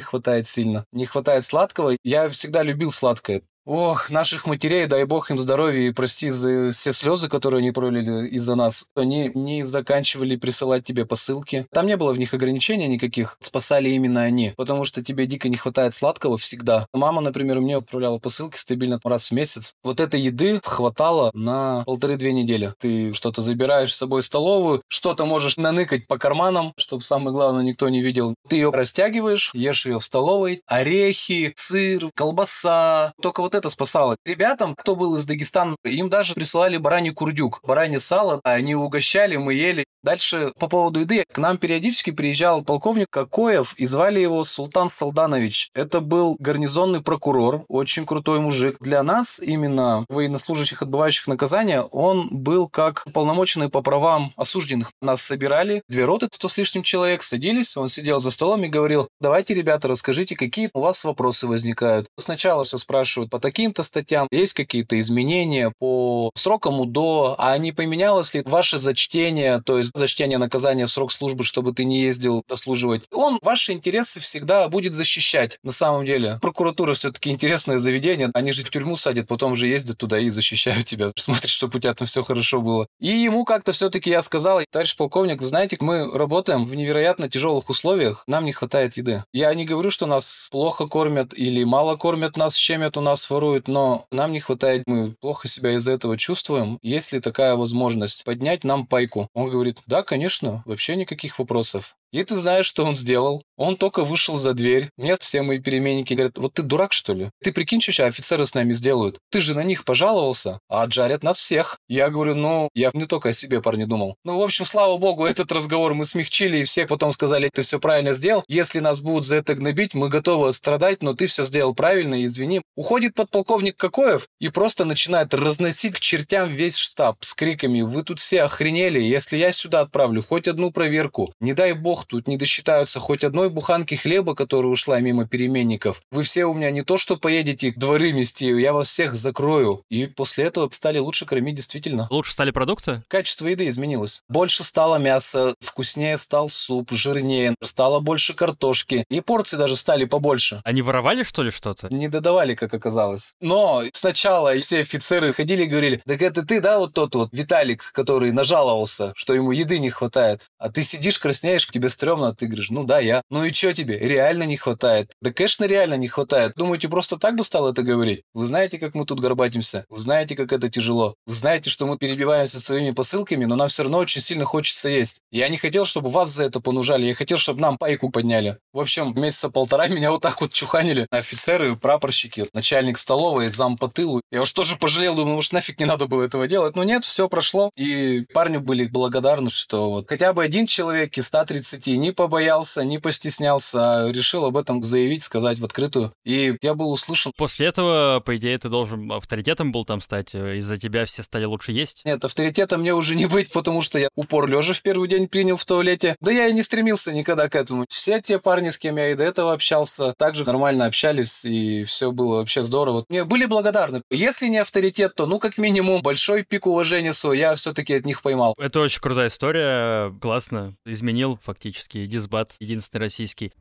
хватает сильно. Не хватает сладкого. Я всегда любил сладкое. Ох, наших матерей, дай бог им здоровья и прости за все слезы, которые они пролили из-за нас. Они не заканчивали присылать тебе посылки. Там не было в них ограничений никаких. Спасали именно они. Потому что тебе дико не хватает сладкого всегда. Мама, например, мне отправляла посылки стабильно раз в месяц. Вот этой еды хватало на полторы-две недели. Ты что-то забираешь с собой в столовую, что-то можешь наныкать по карманам, чтобы самое главное никто не видел. Ты ее растягиваешь, ешь ее в столовой. Орехи, сыр, колбаса. Только вот это спасало. Ребятам, кто был из Дагестана, им даже присылали бараний курдюк, баранье сало, они угощали, мы ели. Дальше по поводу еды. К нам периодически приезжал полковник Кокоев, и звали его Султан Салданович. Это был гарнизонный прокурор, очень крутой мужик. Для нас, именно военнослужащих, отбывающих наказания, он был как полномоченный по правам осужденных. Нас собирали, две роты, сто с лишним человек, садились, он сидел за столом и говорил, давайте, ребята, расскажите, какие у вас вопросы возникают. Сначала все спрашивают по таким-то статьям, есть какие-то изменения по срокам УДО, а не поменялось ли ваше зачтение, то есть зачтение наказания в срок службы, чтобы ты не ездил дослуживать. Он ваши интересы всегда будет защищать. На самом деле, прокуратура все-таки интересное заведение. Они же в тюрьму садят, потом же ездят туда и защищают тебя. Смотрят, чтобы у тебя там все хорошо было. И ему как-то все-таки я сказал, товарищ полковник, вы знаете, мы работаем в невероятно тяжелых условиях, нам не хватает еды. Я не говорю, что нас плохо кормят или мало кормят, нас щемят, у нас воруют, но нам не хватает, мы плохо себя из-за этого чувствуем. Есть ли такая возможность поднять нам пайку? Он говорит, да, конечно, вообще никаких вопросов. И ты знаешь, что он сделал? Он только вышел за дверь. Мне все мои переменники говорят, вот ты дурак, что ли? Ты прикинь, что офицеры с нами сделают? Ты же на них пожаловался, а отжарят нас всех. Я говорю, ну, я не только о себе, парни, думал. Ну, в общем, слава богу, этот разговор мы смягчили, и все потом сказали, ты все правильно сделал. Если нас будут за это гнобить, мы готовы страдать, но ты все сделал правильно, извини. Уходит подполковник Кокоев и просто начинает разносить к чертям весь штаб с криками, вы тут все охренели, если я сюда отправлю хоть одну проверку, не дай бог, тут не досчитаются хоть одной буханки хлеба, которая ушла мимо переменников. Вы все у меня не то, что поедете дворы мести, я вас всех закрою. И после этого стали лучше кормить действительно. Лучше стали продукты? Качество еды изменилось. Больше стало мяса, вкуснее стал суп, жирнее, стало больше картошки. И порции даже стали побольше. Они воровали, что ли, что-то? Не додавали, как оказалось. Но сначала все офицеры ходили и говорили, так это ты, да, вот тот вот Виталик, который нажаловался, что ему еды не хватает. А ты сидишь, краснеешь, тебе стрёмно, а ты говоришь, ну да, я. Ну и что тебе? Реально не хватает. Да, конечно, реально не хватает. Думаете, просто так бы стал это говорить? Вы знаете, как мы тут горбатимся? Вы знаете, как это тяжело? Вы знаете, что мы перебиваемся своими посылками, но нам все равно очень сильно хочется есть. Я не хотел, чтобы вас за это понужали, я хотел, чтобы нам пайку подняли. В общем, месяца полтора меня вот так вот чуханили. Офицеры, прапорщики, начальник столовой, зам по тылу. Я уж тоже пожалел, думаю, уж нафиг не надо было этого делать. Но нет, все прошло. И парни были благодарны, что вот хотя бы один человек из 130 12 не побоялся, не постеснялся, а решил об этом заявить, сказать в открытую. И я был услышан. После этого, по идее, ты должен авторитетом был там стать. Из-за тебя все стали лучше есть? Нет, авторитетом мне уже не быть, потому что я упор лежа в первый день принял в туалете. Да я и не стремился никогда к этому. Все те парни, с кем я и до этого общался, также нормально общались, и все было вообще здорово. Мне были благодарны. Если не авторитет, то, ну, как минимум, большой пик уважения свой я все-таки от них поймал. Это очень крутая история, классно. Изменил фактически дисбат, единственный российский.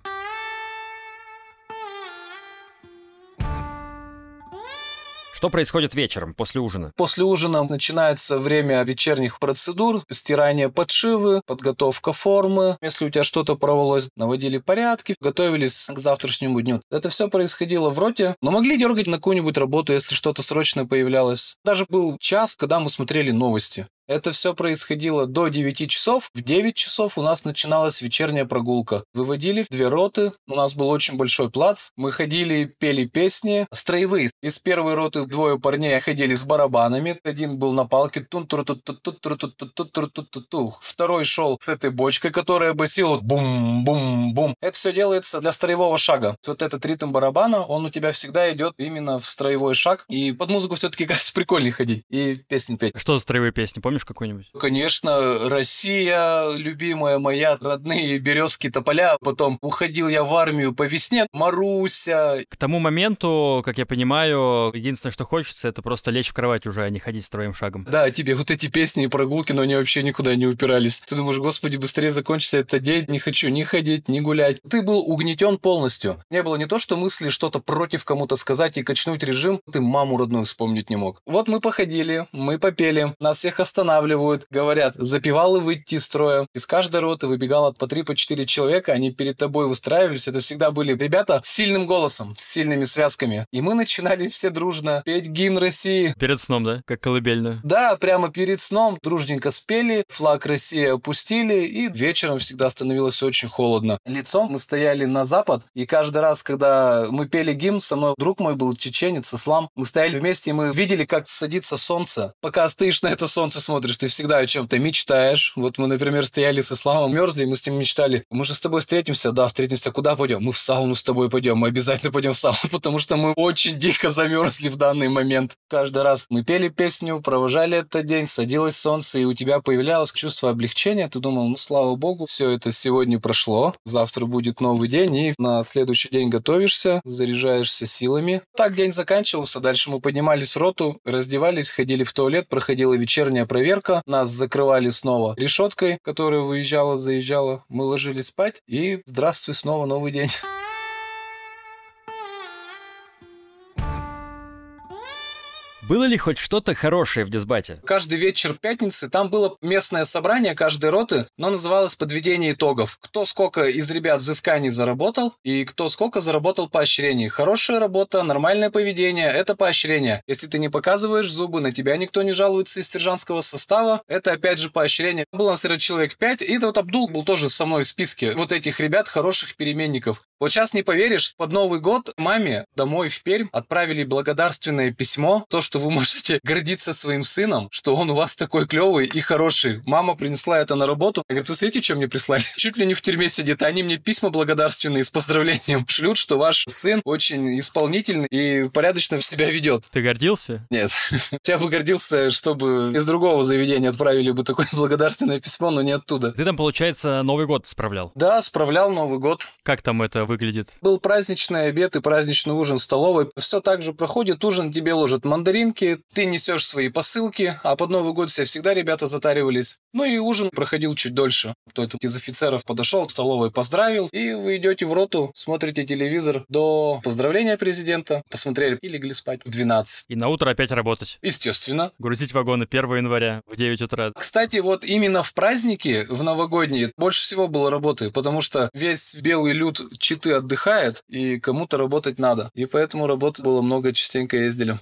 Что происходит вечером после ужина? После ужина начинается время вечерних процедур, стирание подшивы, подготовка формы. Если у тебя что-то порвалось, наводили порядки, готовились к завтрашнему дню. Это все происходило в роте, но могли дергать на какую-нибудь работу, если что-то срочное появлялось. Даже был час, когда мы смотрели новости. Это все происходило до 9 часов. В 9 часов у нас начиналась вечерняя прогулка. Выводили в две роты. У нас был очень большой плац. Мы ходили, пели песни. Строевые. Из первой роты двое парней ходили с барабанами. Один был на палке. тун тур ту ту ту ту ту ту ту ту ту ту Второй шел с этой бочкой, которая басила бум-бум-бум. Это все делается для строевого шага. Вот этот ритм барабана, он у тебя всегда идет именно в строевой шаг. И под музыку все-таки кажется прикольнее ходить и песни петь. Что за строевые песни? Помнишь какую-нибудь? Конечно, Россия, любимая моя, родные березки, тополя. Потом уходил я в армию по весне, Маруся. К тому моменту, как я понимаю, единственное, что хочется, это просто лечь в кровать уже, а не ходить строем шагом. Да, тебе вот эти песни и прогулки, но они вообще никуда не упирались. Ты думаешь, господи, быстрее закончится этот день, не хочу ни ходить, ни гулять. Ты был угнетен полностью. Не было не то, что мысли что-то против кому-то сказать и качнуть режим, ты маму родную вспомнить не мог. Вот мы походили, мы попели, нас всех останавливают, говорят, запевалы выйти из строя. Из каждой роты выбегало по три, по четыре человека, они перед тобой выстраивались. Это всегда были ребята с сильным голосом, с сильными связками. И мы начинали все дружно петь гимн России. Перед сном, да? Как колыбельную. Да, прямо перед сном дружненько спели, флаг России опустили, и вечером всегда становилось очень холодно. Лицом мы стояли на запад, и каждый раз, когда мы пели гимн, со мной друг мой был чеченец, ислам, мы стояли вместе, и мы видели, как садится солнце. Пока стоишь на это солнце, смотришь, ты всегда о чем-то мечтаешь. Вот мы, например, стояли с исламом, мерзли, мы с ним мечтали. Мы же с тобой встретимся, да, встретимся, куда пойдем? Мы в сауну с тобой пойдем, мы обязательно пойдем в сауну, потому что мы очень дико замерзли в данный момент. Каждый раз мы пели песню, провожали этот день, садилось солнце, и у тебя появлялось чувство облегчения. Ты думал, ну, слава богу, все это сегодня прошло, завтра будет новый день, и на следующий день готовишься, заряжаешься силами. Так день заканчивался, дальше мы поднимались в роту, раздевались, ходили в туалет, проходила вечерняя проверка, нас закрывали снова решеткой, которая выезжала, заезжала, мы ложились спать, и здравствуй, снова новый день. Было ли хоть что-то хорошее в дисбате? Каждый вечер пятницы там было местное собрание каждой роты, но называлось подведение итогов. Кто сколько из ребят взысканий заработал и кто сколько заработал поощрений. Хорошая работа, нормальное поведение – это поощрение. Если ты не показываешь зубы, на тебя никто не жалуется из сержантского состава, это опять же поощрение. Было нас человек 5, и вот Абдул был тоже со мной в списке вот этих ребят, хороших переменников. Вот сейчас не поверишь, под Новый год маме домой в Пермь отправили благодарственное письмо, то, что вы можете гордиться своим сыном, что он у вас такой клевый и хороший. Мама принесла это на работу. Я говорю, вы смотрите, что мне прислали? Чуть ли не в тюрьме сидит, а они мне письма благодарственные с поздравлением шлют, что ваш сын очень исполнительный и порядочно себя ведет. Ты гордился? Нет. Я бы гордился, чтобы из другого заведения отправили бы такое благодарственное письмо, но не оттуда. Ты там, получается, Новый год справлял? Да, справлял Новый год. Как там это выглядит? Был праздничный обед и праздничный ужин в столовой. Все так же проходит ужин, тебе ложат мандаринки, ты несешь свои посылки, а под Новый год все всегда ребята затаривались. Ну и ужин проходил чуть дольше. Кто-то из офицеров подошел к столовой, поздравил, и вы идете в роту, смотрите телевизор до поздравления президента, посмотрели и легли спать в 12. И на утро опять работать? Естественно. Грузить вагоны 1 января в 9 утра. Кстати, вот именно в праздники, в новогодние, больше всего было работы, потому что весь белый люд Читы отдыхает, и кому-то работать надо. И поэтому работы было много, частенько ездили.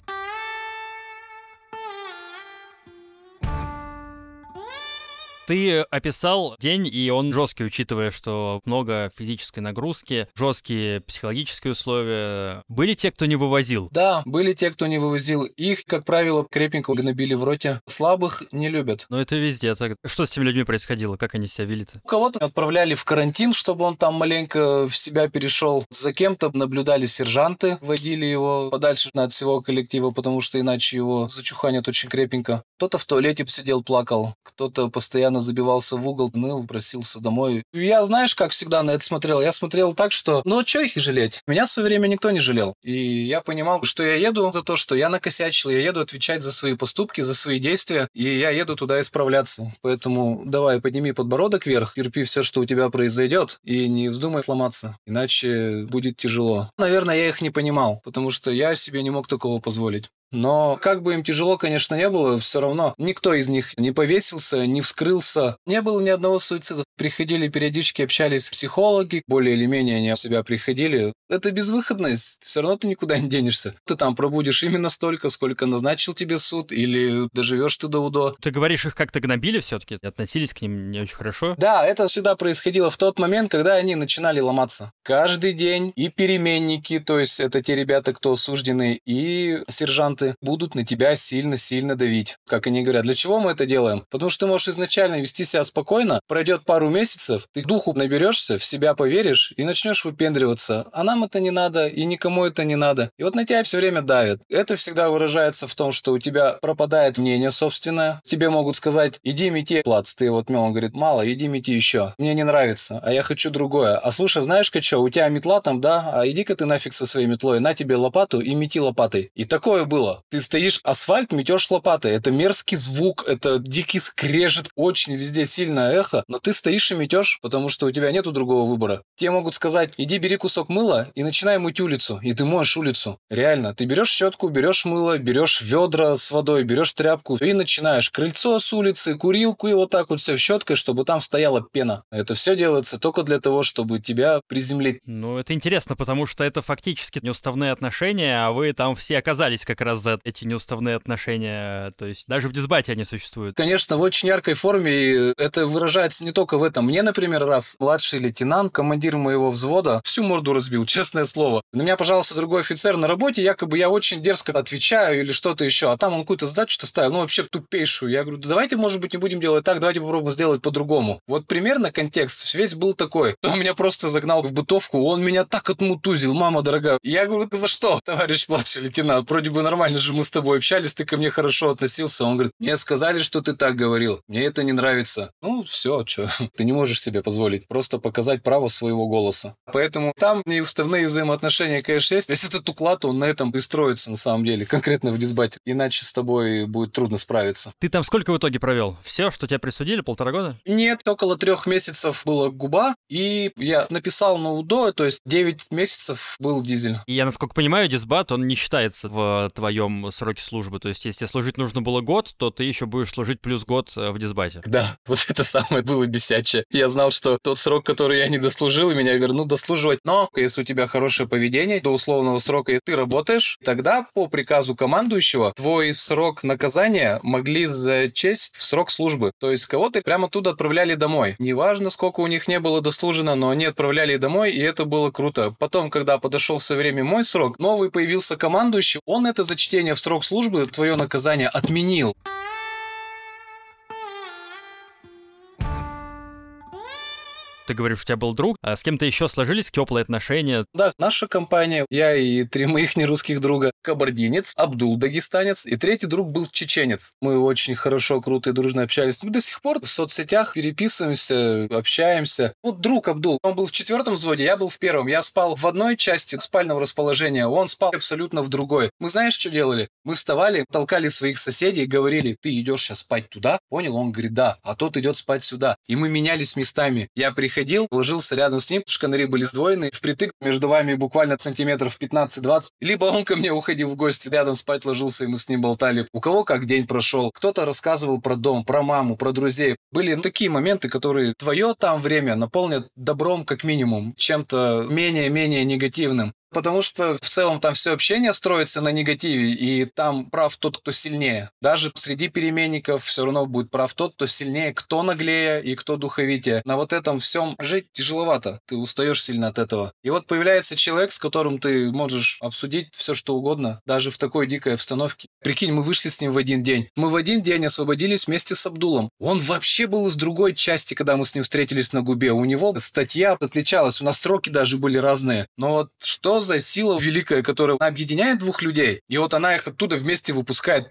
Ты описал день, и он жесткий, учитывая, что много физической нагрузки, жесткие психологические условия. Были те, кто не вывозил? Да, были те, кто не вывозил. Их, как правило, крепенько гнобили в роте. Слабых не любят. Но это везде так. Что с теми людьми происходило? Как они себя вели-то? Кого-то отправляли в карантин, чтобы он там маленько в себя перешел. За кем-то наблюдали сержанты, водили его подальше от всего коллектива, потому что иначе его зачуханят очень крепенько. Кто-то в туалете сидел, плакал, кто-то постоянно забивался в угол, ныл, просился домой. Я, знаешь, как всегда на это смотрел? Я смотрел так, что, ну, что их жалеть? Меня в свое время никто не жалел. И я понимал, что я еду за то, что я накосячил, я еду отвечать за свои поступки, за свои действия, и я еду туда исправляться. Поэтому давай, подними подбородок вверх, терпи все, что у тебя произойдет, и не вздумай сломаться, иначе будет тяжело. Наверное, я их не понимал, потому что я себе не мог такого позволить. Но как бы им тяжело, конечно, не было, все равно никто из них не повесился, не вскрылся. Не было ни одного суицида. Приходили периодически, общались психологи, более или менее они в себя приходили. Это безвыходность, все равно ты никуда не денешься. Ты там пробудешь именно столько, сколько назначил тебе суд, или доживешь ты до УДО. Ты говоришь, их как-то гнобили все-таки? Относились к ним не очень хорошо? Да, это всегда происходило в тот момент, когда они начинали ломаться. Каждый день и переменники, то есть это те ребята, кто осуждены, и сержант клиенты будут на тебя сильно-сильно давить. Как они говорят, для чего мы это делаем? Потому что ты можешь изначально вести себя спокойно, пройдет пару месяцев, ты духу наберешься, в себя поверишь и начнешь выпендриваться. А нам это не надо, и никому это не надо. И вот на тебя все время давят. Это всегда выражается в том, что у тебя пропадает мнение собственное. Тебе могут сказать, иди мети плац. Ты вот мел, он говорит, мало, иди мети еще. Мне не нравится, а я хочу другое. А слушай, знаешь-ка что, у тебя метла там, да? А иди-ка ты нафиг со своей метлой, на тебе лопату и мети лопатой. И такое было было. Ты стоишь, асфальт метешь лопатой. Это мерзкий звук, это дикий скрежет, очень везде сильное эхо, но ты стоишь и метешь, потому что у тебя нету другого выбора. Тебе могут сказать, иди бери кусок мыла и начинай мыть улицу, и ты моешь улицу. Реально, ты берешь щетку, берешь мыло, берешь ведра с водой, берешь тряпку и начинаешь крыльцо с улицы, курилку и вот так вот все щеткой, чтобы там стояла пена. Это все делается только для того, чтобы тебя приземлить. Ну, это интересно, потому что это фактически неуставные отношения, а вы там все оказались как раз за эти неуставные отношения. То есть даже в дисбате они существуют. Конечно, в очень яркой форме, это выражается не только в этом. Мне, например, раз младший лейтенант, командир моего взвода, всю морду разбил, честное слово. На меня, пожалуйста, другой офицер на работе, якобы я очень дерзко отвечаю или что-то еще, а там он какую-то задачу-то ставил, ну вообще тупейшую. Я говорю, да давайте, может быть, не будем делать так, давайте попробуем сделать по-другому. Вот примерно контекст весь был такой. Он меня просто загнал в бытовку, он меня так отмутузил, мама дорогая. Я говорю, за что, товарищ младший лейтенант? Вроде бы нормально нормально же мы с тобой общались, ты ко мне хорошо относился. Он говорит, мне сказали, что ты так говорил, мне это не нравится. Ну, все, что, ты не можешь себе позволить просто показать право своего голоса. Поэтому там неуставные взаимоотношения, конечно, есть. Весь этот уклад, он на этом и строится на самом деле, конкретно в дисбате. Иначе с тобой будет трудно справиться. Ты там сколько в итоге провел? Все, что тебя присудили, полтора года? Нет, около трех месяцев было губа, и я написал на УДО, то есть 9 месяцев был дизель. И я, насколько понимаю, дисбат, он не считается в твоем сроке службы. То есть, если служить нужно было год, то ты еще будешь служить плюс год э, в дисбате. Да, вот это самое было бесячее. Я знал, что тот срок, который я не дослужил, меня вернут дослуживать. Но если у тебя хорошее поведение, до условного срока и ты работаешь, тогда по приказу командующего твой срок наказания могли зачесть в срок службы. То есть кого-то прямо туда отправляли домой. Неважно, сколько у них не было дослужено, но они отправляли домой, и это было круто. Потом, когда подошел все время мой срок, новый появился командующий, он это за чтение в срок службы, твое наказание отменил. Ты говоришь, у тебя был друг, а с кем-то еще сложились теплые отношения? Да, наша компания, я и три моих нерусских друга, кабардинец, Абдул дагестанец, и третий друг был чеченец. Мы очень хорошо, круто и дружно общались. Мы до сих пор в соцсетях переписываемся, общаемся. Вот друг Абдул, он был в четвертом взводе, я был в первом. Я спал в одной части спального расположения, он спал абсолютно в другой. Мы знаешь, что делали? Мы вставали, толкали своих соседей, говорили, ты идешь сейчас спать туда, понял? Он говорит, да, а тот идет спать сюда. И мы менялись местами. Я приходил приходил, ложился рядом с ним, шканари были сдвоены, впритык между вами буквально сантиметров 15-20. Либо он ко мне уходил в гости, рядом спать ложился, и мы с ним болтали. У кого как день прошел. Кто-то рассказывал про дом, про маму, про друзей. Были ну, такие моменты, которые твое там время наполнят добром как минимум, чем-то менее-менее негативным. Потому что в целом там все общение строится на негативе, и там прав тот, кто сильнее. Даже среди переменников все равно будет прав тот, кто сильнее, кто наглее и кто духовитее. На вот этом всем жить тяжеловато. Ты устаешь сильно от этого. И вот появляется человек, с которым ты можешь обсудить все, что угодно, даже в такой дикой обстановке. Прикинь, мы вышли с ним в один день. Мы в один день освободились вместе с Абдулом. Он вообще был из другой части, когда мы с ним встретились на губе. У него статья отличалась, у нас сроки даже были разные. Но вот что за сила великая, которая объединяет двух людей, и вот она их оттуда вместе выпускает.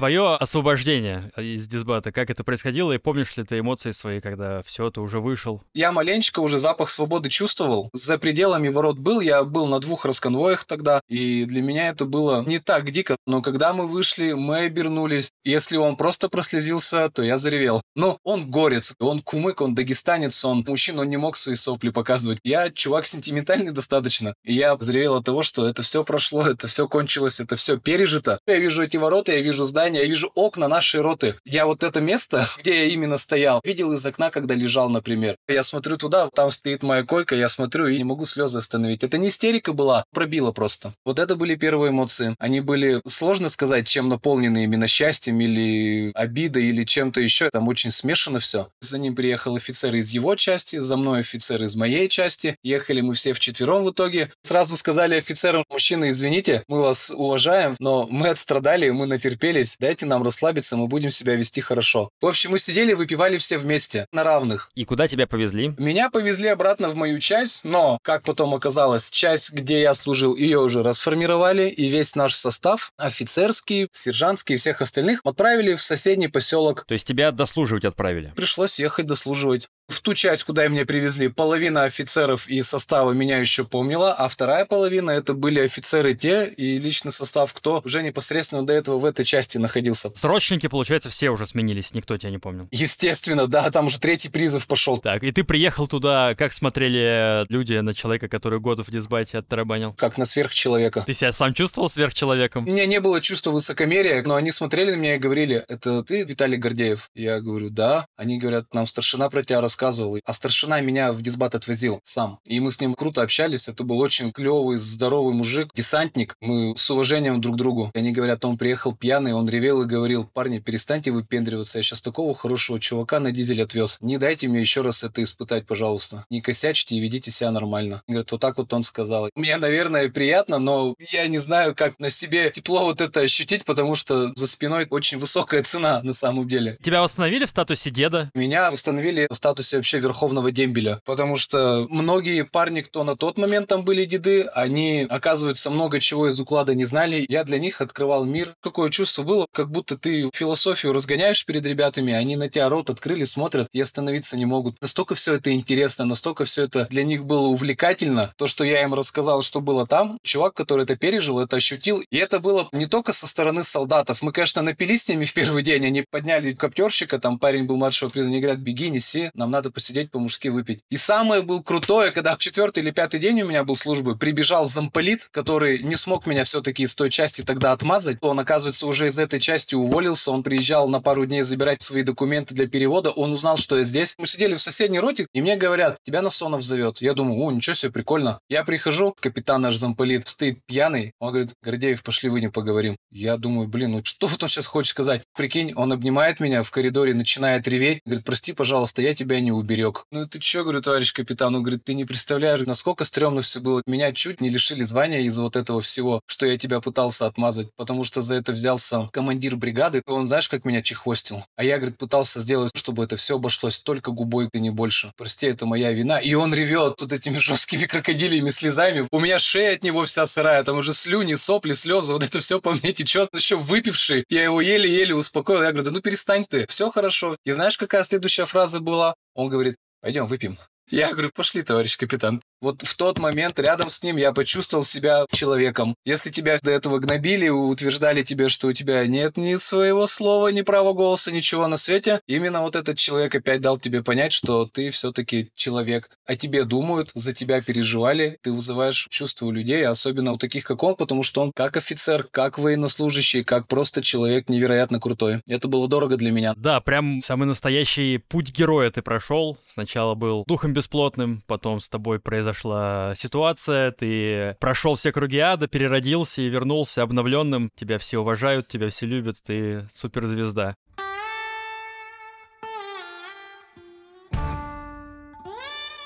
Твое освобождение из дисбата, как это происходило, и помнишь ли ты эмоции свои, когда все, ты уже вышел? Я маленечко уже запах свободы чувствовал. За пределами ворот был, я был на двух расконвоях тогда, и для меня это было не так дико. Но когда мы вышли, мы обернулись. Если он просто прослезился, то я заревел. Но он горец, он кумык, он дагестанец, он мужчина, он не мог свои сопли показывать. Я чувак сентиментальный достаточно. И я заревел от того, что это все прошло, это все кончилось, это все пережито. Я вижу эти ворота, я вижу здание, здания, я вижу окна нашей роты. Я вот это место, где я именно стоял, видел из окна, когда лежал, например. Я смотрю туда, там стоит моя койка, я смотрю и не могу слезы остановить. Это не истерика была, пробило просто. Вот это были первые эмоции. Они были, сложно сказать, чем наполнены именно счастьем или обидой или чем-то еще. Там очень смешано все. За ним приехал офицер из его части, за мной офицер из моей части. Ехали мы все вчетвером в итоге. Сразу сказали офицерам, мужчины, извините, мы вас уважаем, но мы отстрадали, мы натерпелись дайте нам расслабиться, мы будем себя вести хорошо. В общем, мы сидели, выпивали все вместе, на равных. И куда тебя повезли? Меня повезли обратно в мою часть, но, как потом оказалось, часть, где я служил, ее уже расформировали, и весь наш состав, офицерский, сержантский и всех остальных, отправили в соседний поселок. То есть тебя дослуживать отправили? Пришлось ехать дослуживать. В ту часть, куда меня привезли, половина офицеров и состава меня еще помнила, а вторая половина это были офицеры те и личный состав, кто уже непосредственно до этого в этой части находился. Срочники, получается, все уже сменились, никто тебя не помнил. Естественно, да, там уже третий призыв пошел. Так, и ты приехал туда, как смотрели люди на человека, который год в дисбате оттарабанил? Как на сверхчеловека. Ты себя сам чувствовал сверхчеловеком? У меня не было чувства высокомерия, но они смотрели на меня и говорили, это ты, Виталий Гордеев? Я говорю, да. Они говорят, нам старшина про тебя рассказывал. А старшина меня в дисбат отвозил сам. И мы с ним круто общались. Это был очень клевый, здоровый мужик, десантник. Мы с уважением друг к другу. И они говорят, он приехал пьяный, он ревел и говорил, парни, перестаньте выпендриваться. Я сейчас такого хорошего чувака на дизель отвез. Не дайте мне еще раз это испытать, пожалуйста. Не косячьте и ведите себя нормально. Говорят, вот так вот он сказал. Мне, наверное, приятно, но я не знаю, как на себе тепло вот это ощутить, потому что за спиной очень высокая цена на самом деле. Тебя восстановили в статусе деда? Меня установили в статусе статусе вообще верховного дембеля, потому что многие парни, кто на тот момент там были деды, они, оказывается, много чего из уклада не знали. Я для них открывал мир. Какое чувство было, как будто ты философию разгоняешь перед ребятами, они на тебя рот открыли, смотрят и остановиться не могут. Настолько все это интересно, настолько все это для них было увлекательно. То, что я им рассказал, что было там, чувак, который это пережил, это ощутил. И это было не только со стороны солдатов. Мы, конечно, напились с ними в первый день, они подняли коптерщика, там парень был младшего приза, они говорят, беги, неси, нам надо посидеть по-мужски выпить. И самое был крутое, когда четвертый или пятый день у меня был службы, прибежал замполит, который не смог меня все-таки из той части тогда отмазать. Он, оказывается, уже из этой части уволился, он приезжал на пару дней забирать свои документы для перевода, он узнал, что я здесь. Мы сидели в соседней роте, и мне говорят, тебя Насонов зовет. Я думаю, о, ничего себе, прикольно. Я прихожу, капитан наш замполит стоит пьяный, он говорит, Гордеев, пошли вы не поговорим. Я думаю, блин, ну что вот он сейчас хочет сказать? Прикинь, он обнимает меня в коридоре, начинает реветь, говорит, прости, пожалуйста, я тебя не уберег. Ну ты чё, говорю, товарищ капитан? Он говорит, ты не представляешь, насколько стрёмно все было. Меня чуть не лишили звания из-за вот этого всего, что я тебя пытался отмазать, потому что за это взялся командир бригады. Он, знаешь, как меня чехвостил? А я, говорит, пытался сделать, чтобы это все обошлось только губой, ты не больше. Прости, это моя вина. И он ревет тут этими жесткими крокодилями слезами. У меня шея от него вся сырая, там уже слюни, сопли, слезы, вот это все по мне течет. Еще выпивший. Я его еле-еле успокоил. Я говорю, да ну перестань ты, все хорошо. И знаешь, какая следующая фраза была? Он говорит, пойдем выпьем. Я говорю, пошли, товарищ капитан. Вот в тот момент рядом с ним я почувствовал себя человеком. Если тебя до этого гнобили, утверждали тебе, что у тебя нет ни своего слова, ни права голоса, ничего на свете, именно вот этот человек опять дал тебе понять, что ты все-таки человек. О тебе думают, за тебя переживали, ты вызываешь чувства у людей, особенно у таких, как он, потому что он как офицер, как военнослужащий, как просто человек невероятно крутой. Это было дорого для меня. Да, прям самый настоящий путь героя ты прошел. Сначала был духом бесплотным, потом с тобой произошла ситуация, ты прошел все круги ада, переродился и вернулся обновленным. Тебя все уважают, тебя все любят, ты суперзвезда.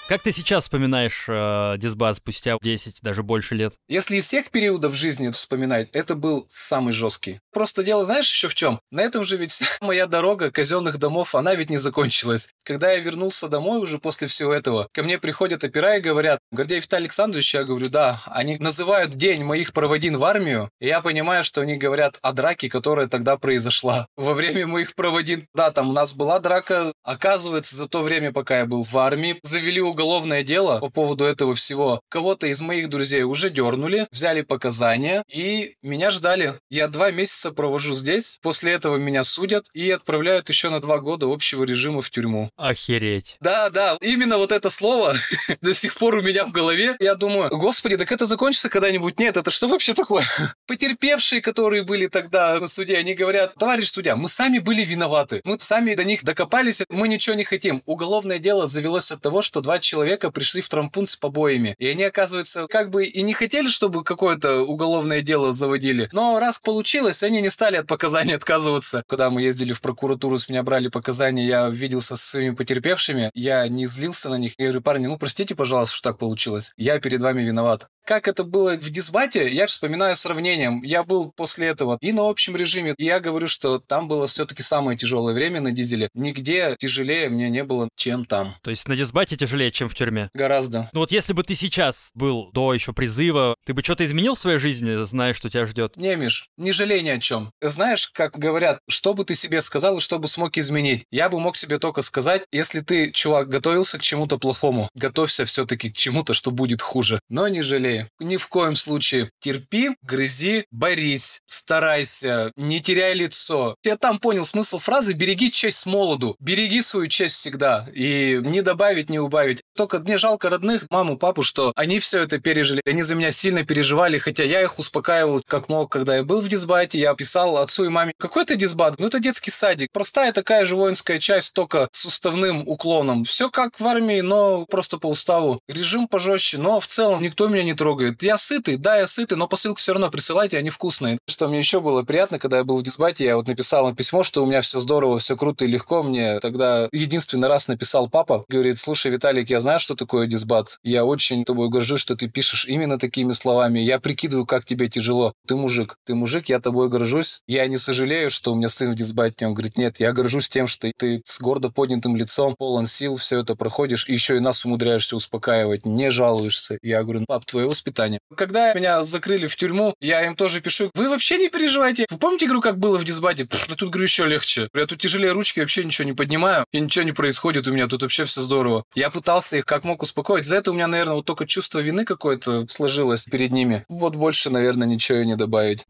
Как ты сейчас вспоминаешь э, дисбат спустя 10, даже больше лет? Если из всех периодов жизни вспоминать, это был самый жесткий. Просто дело, знаешь, еще в чем? На этом же ведь моя дорога казенных домов, она ведь не закончилась. Когда я вернулся домой уже после всего этого, ко мне приходят опера и говорят, Гордей Виталий Александрович, я говорю, да, они называют день моих проводин в армию, и я понимаю, что они говорят о драке, которая тогда произошла. Во время моих проводин, да, там у нас была драка, оказывается, за то время, пока я был в армии, завели уголовное дело по поводу этого всего. Кого-то из моих друзей уже дернули, взяли показания, и меня ждали. Я два месяца провожу здесь, после этого меня судят и отправляют еще на два года общего режима в тюрьму. Охереть. Да, да, именно вот это слово до сих пор у меня в голове. Я думаю, господи, так это закончится когда-нибудь? Нет, это что вообще такое? Потерпевшие, которые были тогда на суде, они говорят, товарищ судья, мы сами были виноваты. Мы сами до них докопались, мы ничего не хотим. Уголовное дело завелось от того, что два человека пришли в трампун с побоями. И они, оказывается, как бы и не хотели, чтобы какое-то уголовное дело заводили. Но раз получилось, они не стали от показаний отказываться. Когда мы ездили в прокуратуру, с меня брали показания, я виделся со своими потерпевшими, я не злился на них. Я говорю, парни, ну простите, пожалуйста, что так получилось. Я перед вами виноват. Как это было в дисбате, я вспоминаю сравнением. Я был после этого и на общем режиме, и я говорю, что там было все-таки самое тяжелое время на дизеле. Нигде тяжелее мне не было, чем там. То есть на дисбате тяжелее, чем в тюрьме? Гораздо. Ну вот если бы ты сейчас был до еще призыва, ты бы что-то изменил в своей жизни, зная, что тебя ждет? Не, Миш, не жалей ни о чем. Знаешь, как говорят, что бы ты себе сказал и что бы смог изменить? Я бы мог себе только сказать, если ты, чувак, готовился к чему-то плохому, готовься все-таки к чему-то, что будет хуже. Но не жалей жалей. Ни в коем случае. Терпи, грызи, борись, старайся, не теряй лицо. Я там понял смысл фразы «береги честь с молоду». Береги свою честь всегда. И не добавить, не убавить. Только мне жалко родных, маму, папу, что они все это пережили. Они за меня сильно переживали, хотя я их успокаивал как мог, когда я был в дисбате. Я писал отцу и маме, какой это дисбат? Ну это детский садик. Простая такая же воинская часть, только с уставным уклоном. Все как в армии, но просто по уставу. Режим пожестче, но в целом никто меня не трогает. Я сытый, да, я сытый, но посылки все равно присылайте, они вкусные. Что мне еще было приятно, когда я был в дисбате, я вот написал им письмо, что у меня все здорово, все круто и легко. Мне тогда единственный раз написал папа, говорит, слушай, Виталик, я знаю, что такое дисбат. Я очень тобой горжусь, что ты пишешь именно такими словами. Я прикидываю, как тебе тяжело. Ты мужик, ты мужик, я тобой горжусь. Я не сожалею, что у меня сын в дисбате. Он говорит, нет, я горжусь тем, что ты с гордо поднятым лицом, полон сил, все это проходишь, и еще и нас умудряешься успокаивать, не жалуешься. Я говорю, пап, твое воспитание. Когда меня закрыли в тюрьму, я им тоже пишу, вы вообще не переживайте. Вы помните, говорю, как было в дисбате? Я тут, говорю, еще легче. Я тут тяжелее ручки, вообще ничего не поднимаю, и ничего не происходит у меня, тут вообще все здорово. Я пытался их как мог успокоить. За это у меня, наверное, вот только чувство вины какое-то сложилось перед ними. Вот больше, наверное, ничего и не добавить.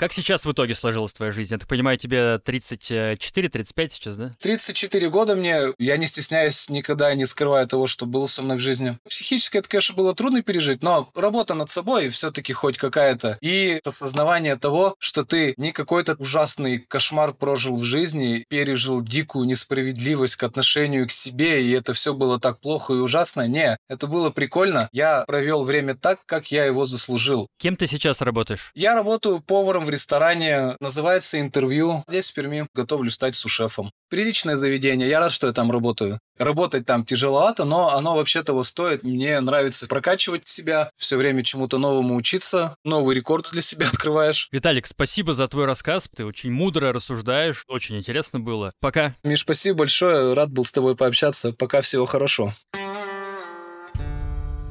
Как сейчас в итоге сложилась твоя жизнь? Я так понимаю, тебе 34-35 сейчас, да? 34 года мне. Я не стесняюсь, никогда не скрываю того, что было со мной в жизни. Психически это, конечно, было трудно пережить, но работа над собой все-таки хоть какая-то. И осознавание того, что ты не какой-то ужасный кошмар прожил в жизни, пережил дикую несправедливость к отношению к себе, и это все было так плохо и ужасно. Не, это было прикольно. Я провел время так, как я его заслужил. Кем ты сейчас работаешь? Я работаю поваром в ресторане, называется «Интервью». Здесь, в Перми, готовлю стать сушефом. Приличное заведение, я рад, что я там работаю. Работать там тяжеловато, но оно вообще того стоит. Мне нравится прокачивать себя, все время чему-то новому учиться, новый рекорд для себя открываешь. Виталик, спасибо за твой рассказ. Ты очень мудро рассуждаешь, очень интересно было. Пока. Миш, спасибо большое, рад был с тобой пообщаться. Пока, всего хорошо.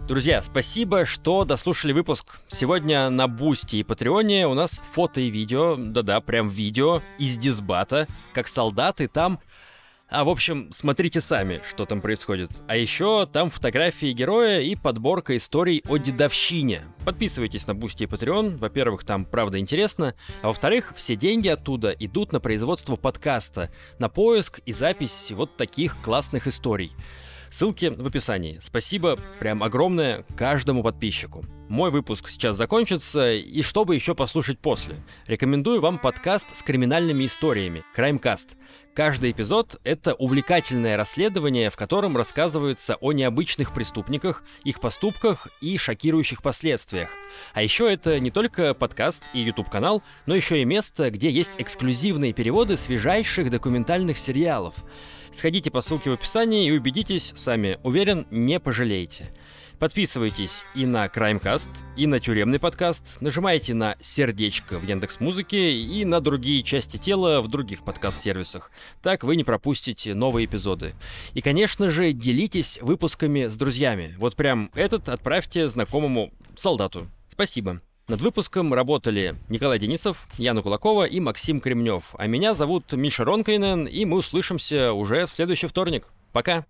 Друзья, спасибо, что дослушали выпуск. Сегодня на Boosty и Patreon е у нас фото и видео, да-да, прям видео из дисбата, как солдаты там А в общем, смотрите сами, что там происходит. А еще там фотографии героя и подборка историй о дедовщине. Подписывайтесь на Boosty и Patreon. Во-первых, там правда интересно. А во-вторых, все деньги оттуда идут на производство подкаста, на поиск и запись вот таких классных историй. Ссылки в описании. Спасибо прям огромное каждому подписчику. Мой выпуск сейчас закончится, и чтобы еще послушать после, рекомендую вам подкаст с криминальными историями «Краймкаст». Каждый эпизод — это увлекательное расследование, в котором рассказывается о необычных преступниках, их поступках и шокирующих последствиях. А еще это не только подкаст и YouTube-канал, но еще и место, где есть эксклюзивные переводы свежайших документальных сериалов. Сходите по ссылке в описании и убедитесь сами, уверен, не пожалеете. Подписывайтесь и на Crimecast, и на тюремный подкаст, нажимайте на сердечко в Яндекс Музыке и на другие части тела в других подкаст-сервисах. Так вы не пропустите новые эпизоды. И, конечно же, делитесь выпусками с друзьями. Вот прям этот отправьте знакомому солдату. Спасибо. Над выпуском работали Николай Денисов, Яна Кулакова и Максим Кремнев. А меня зовут Миша Ронкайнен, и мы услышимся уже в следующий вторник. Пока!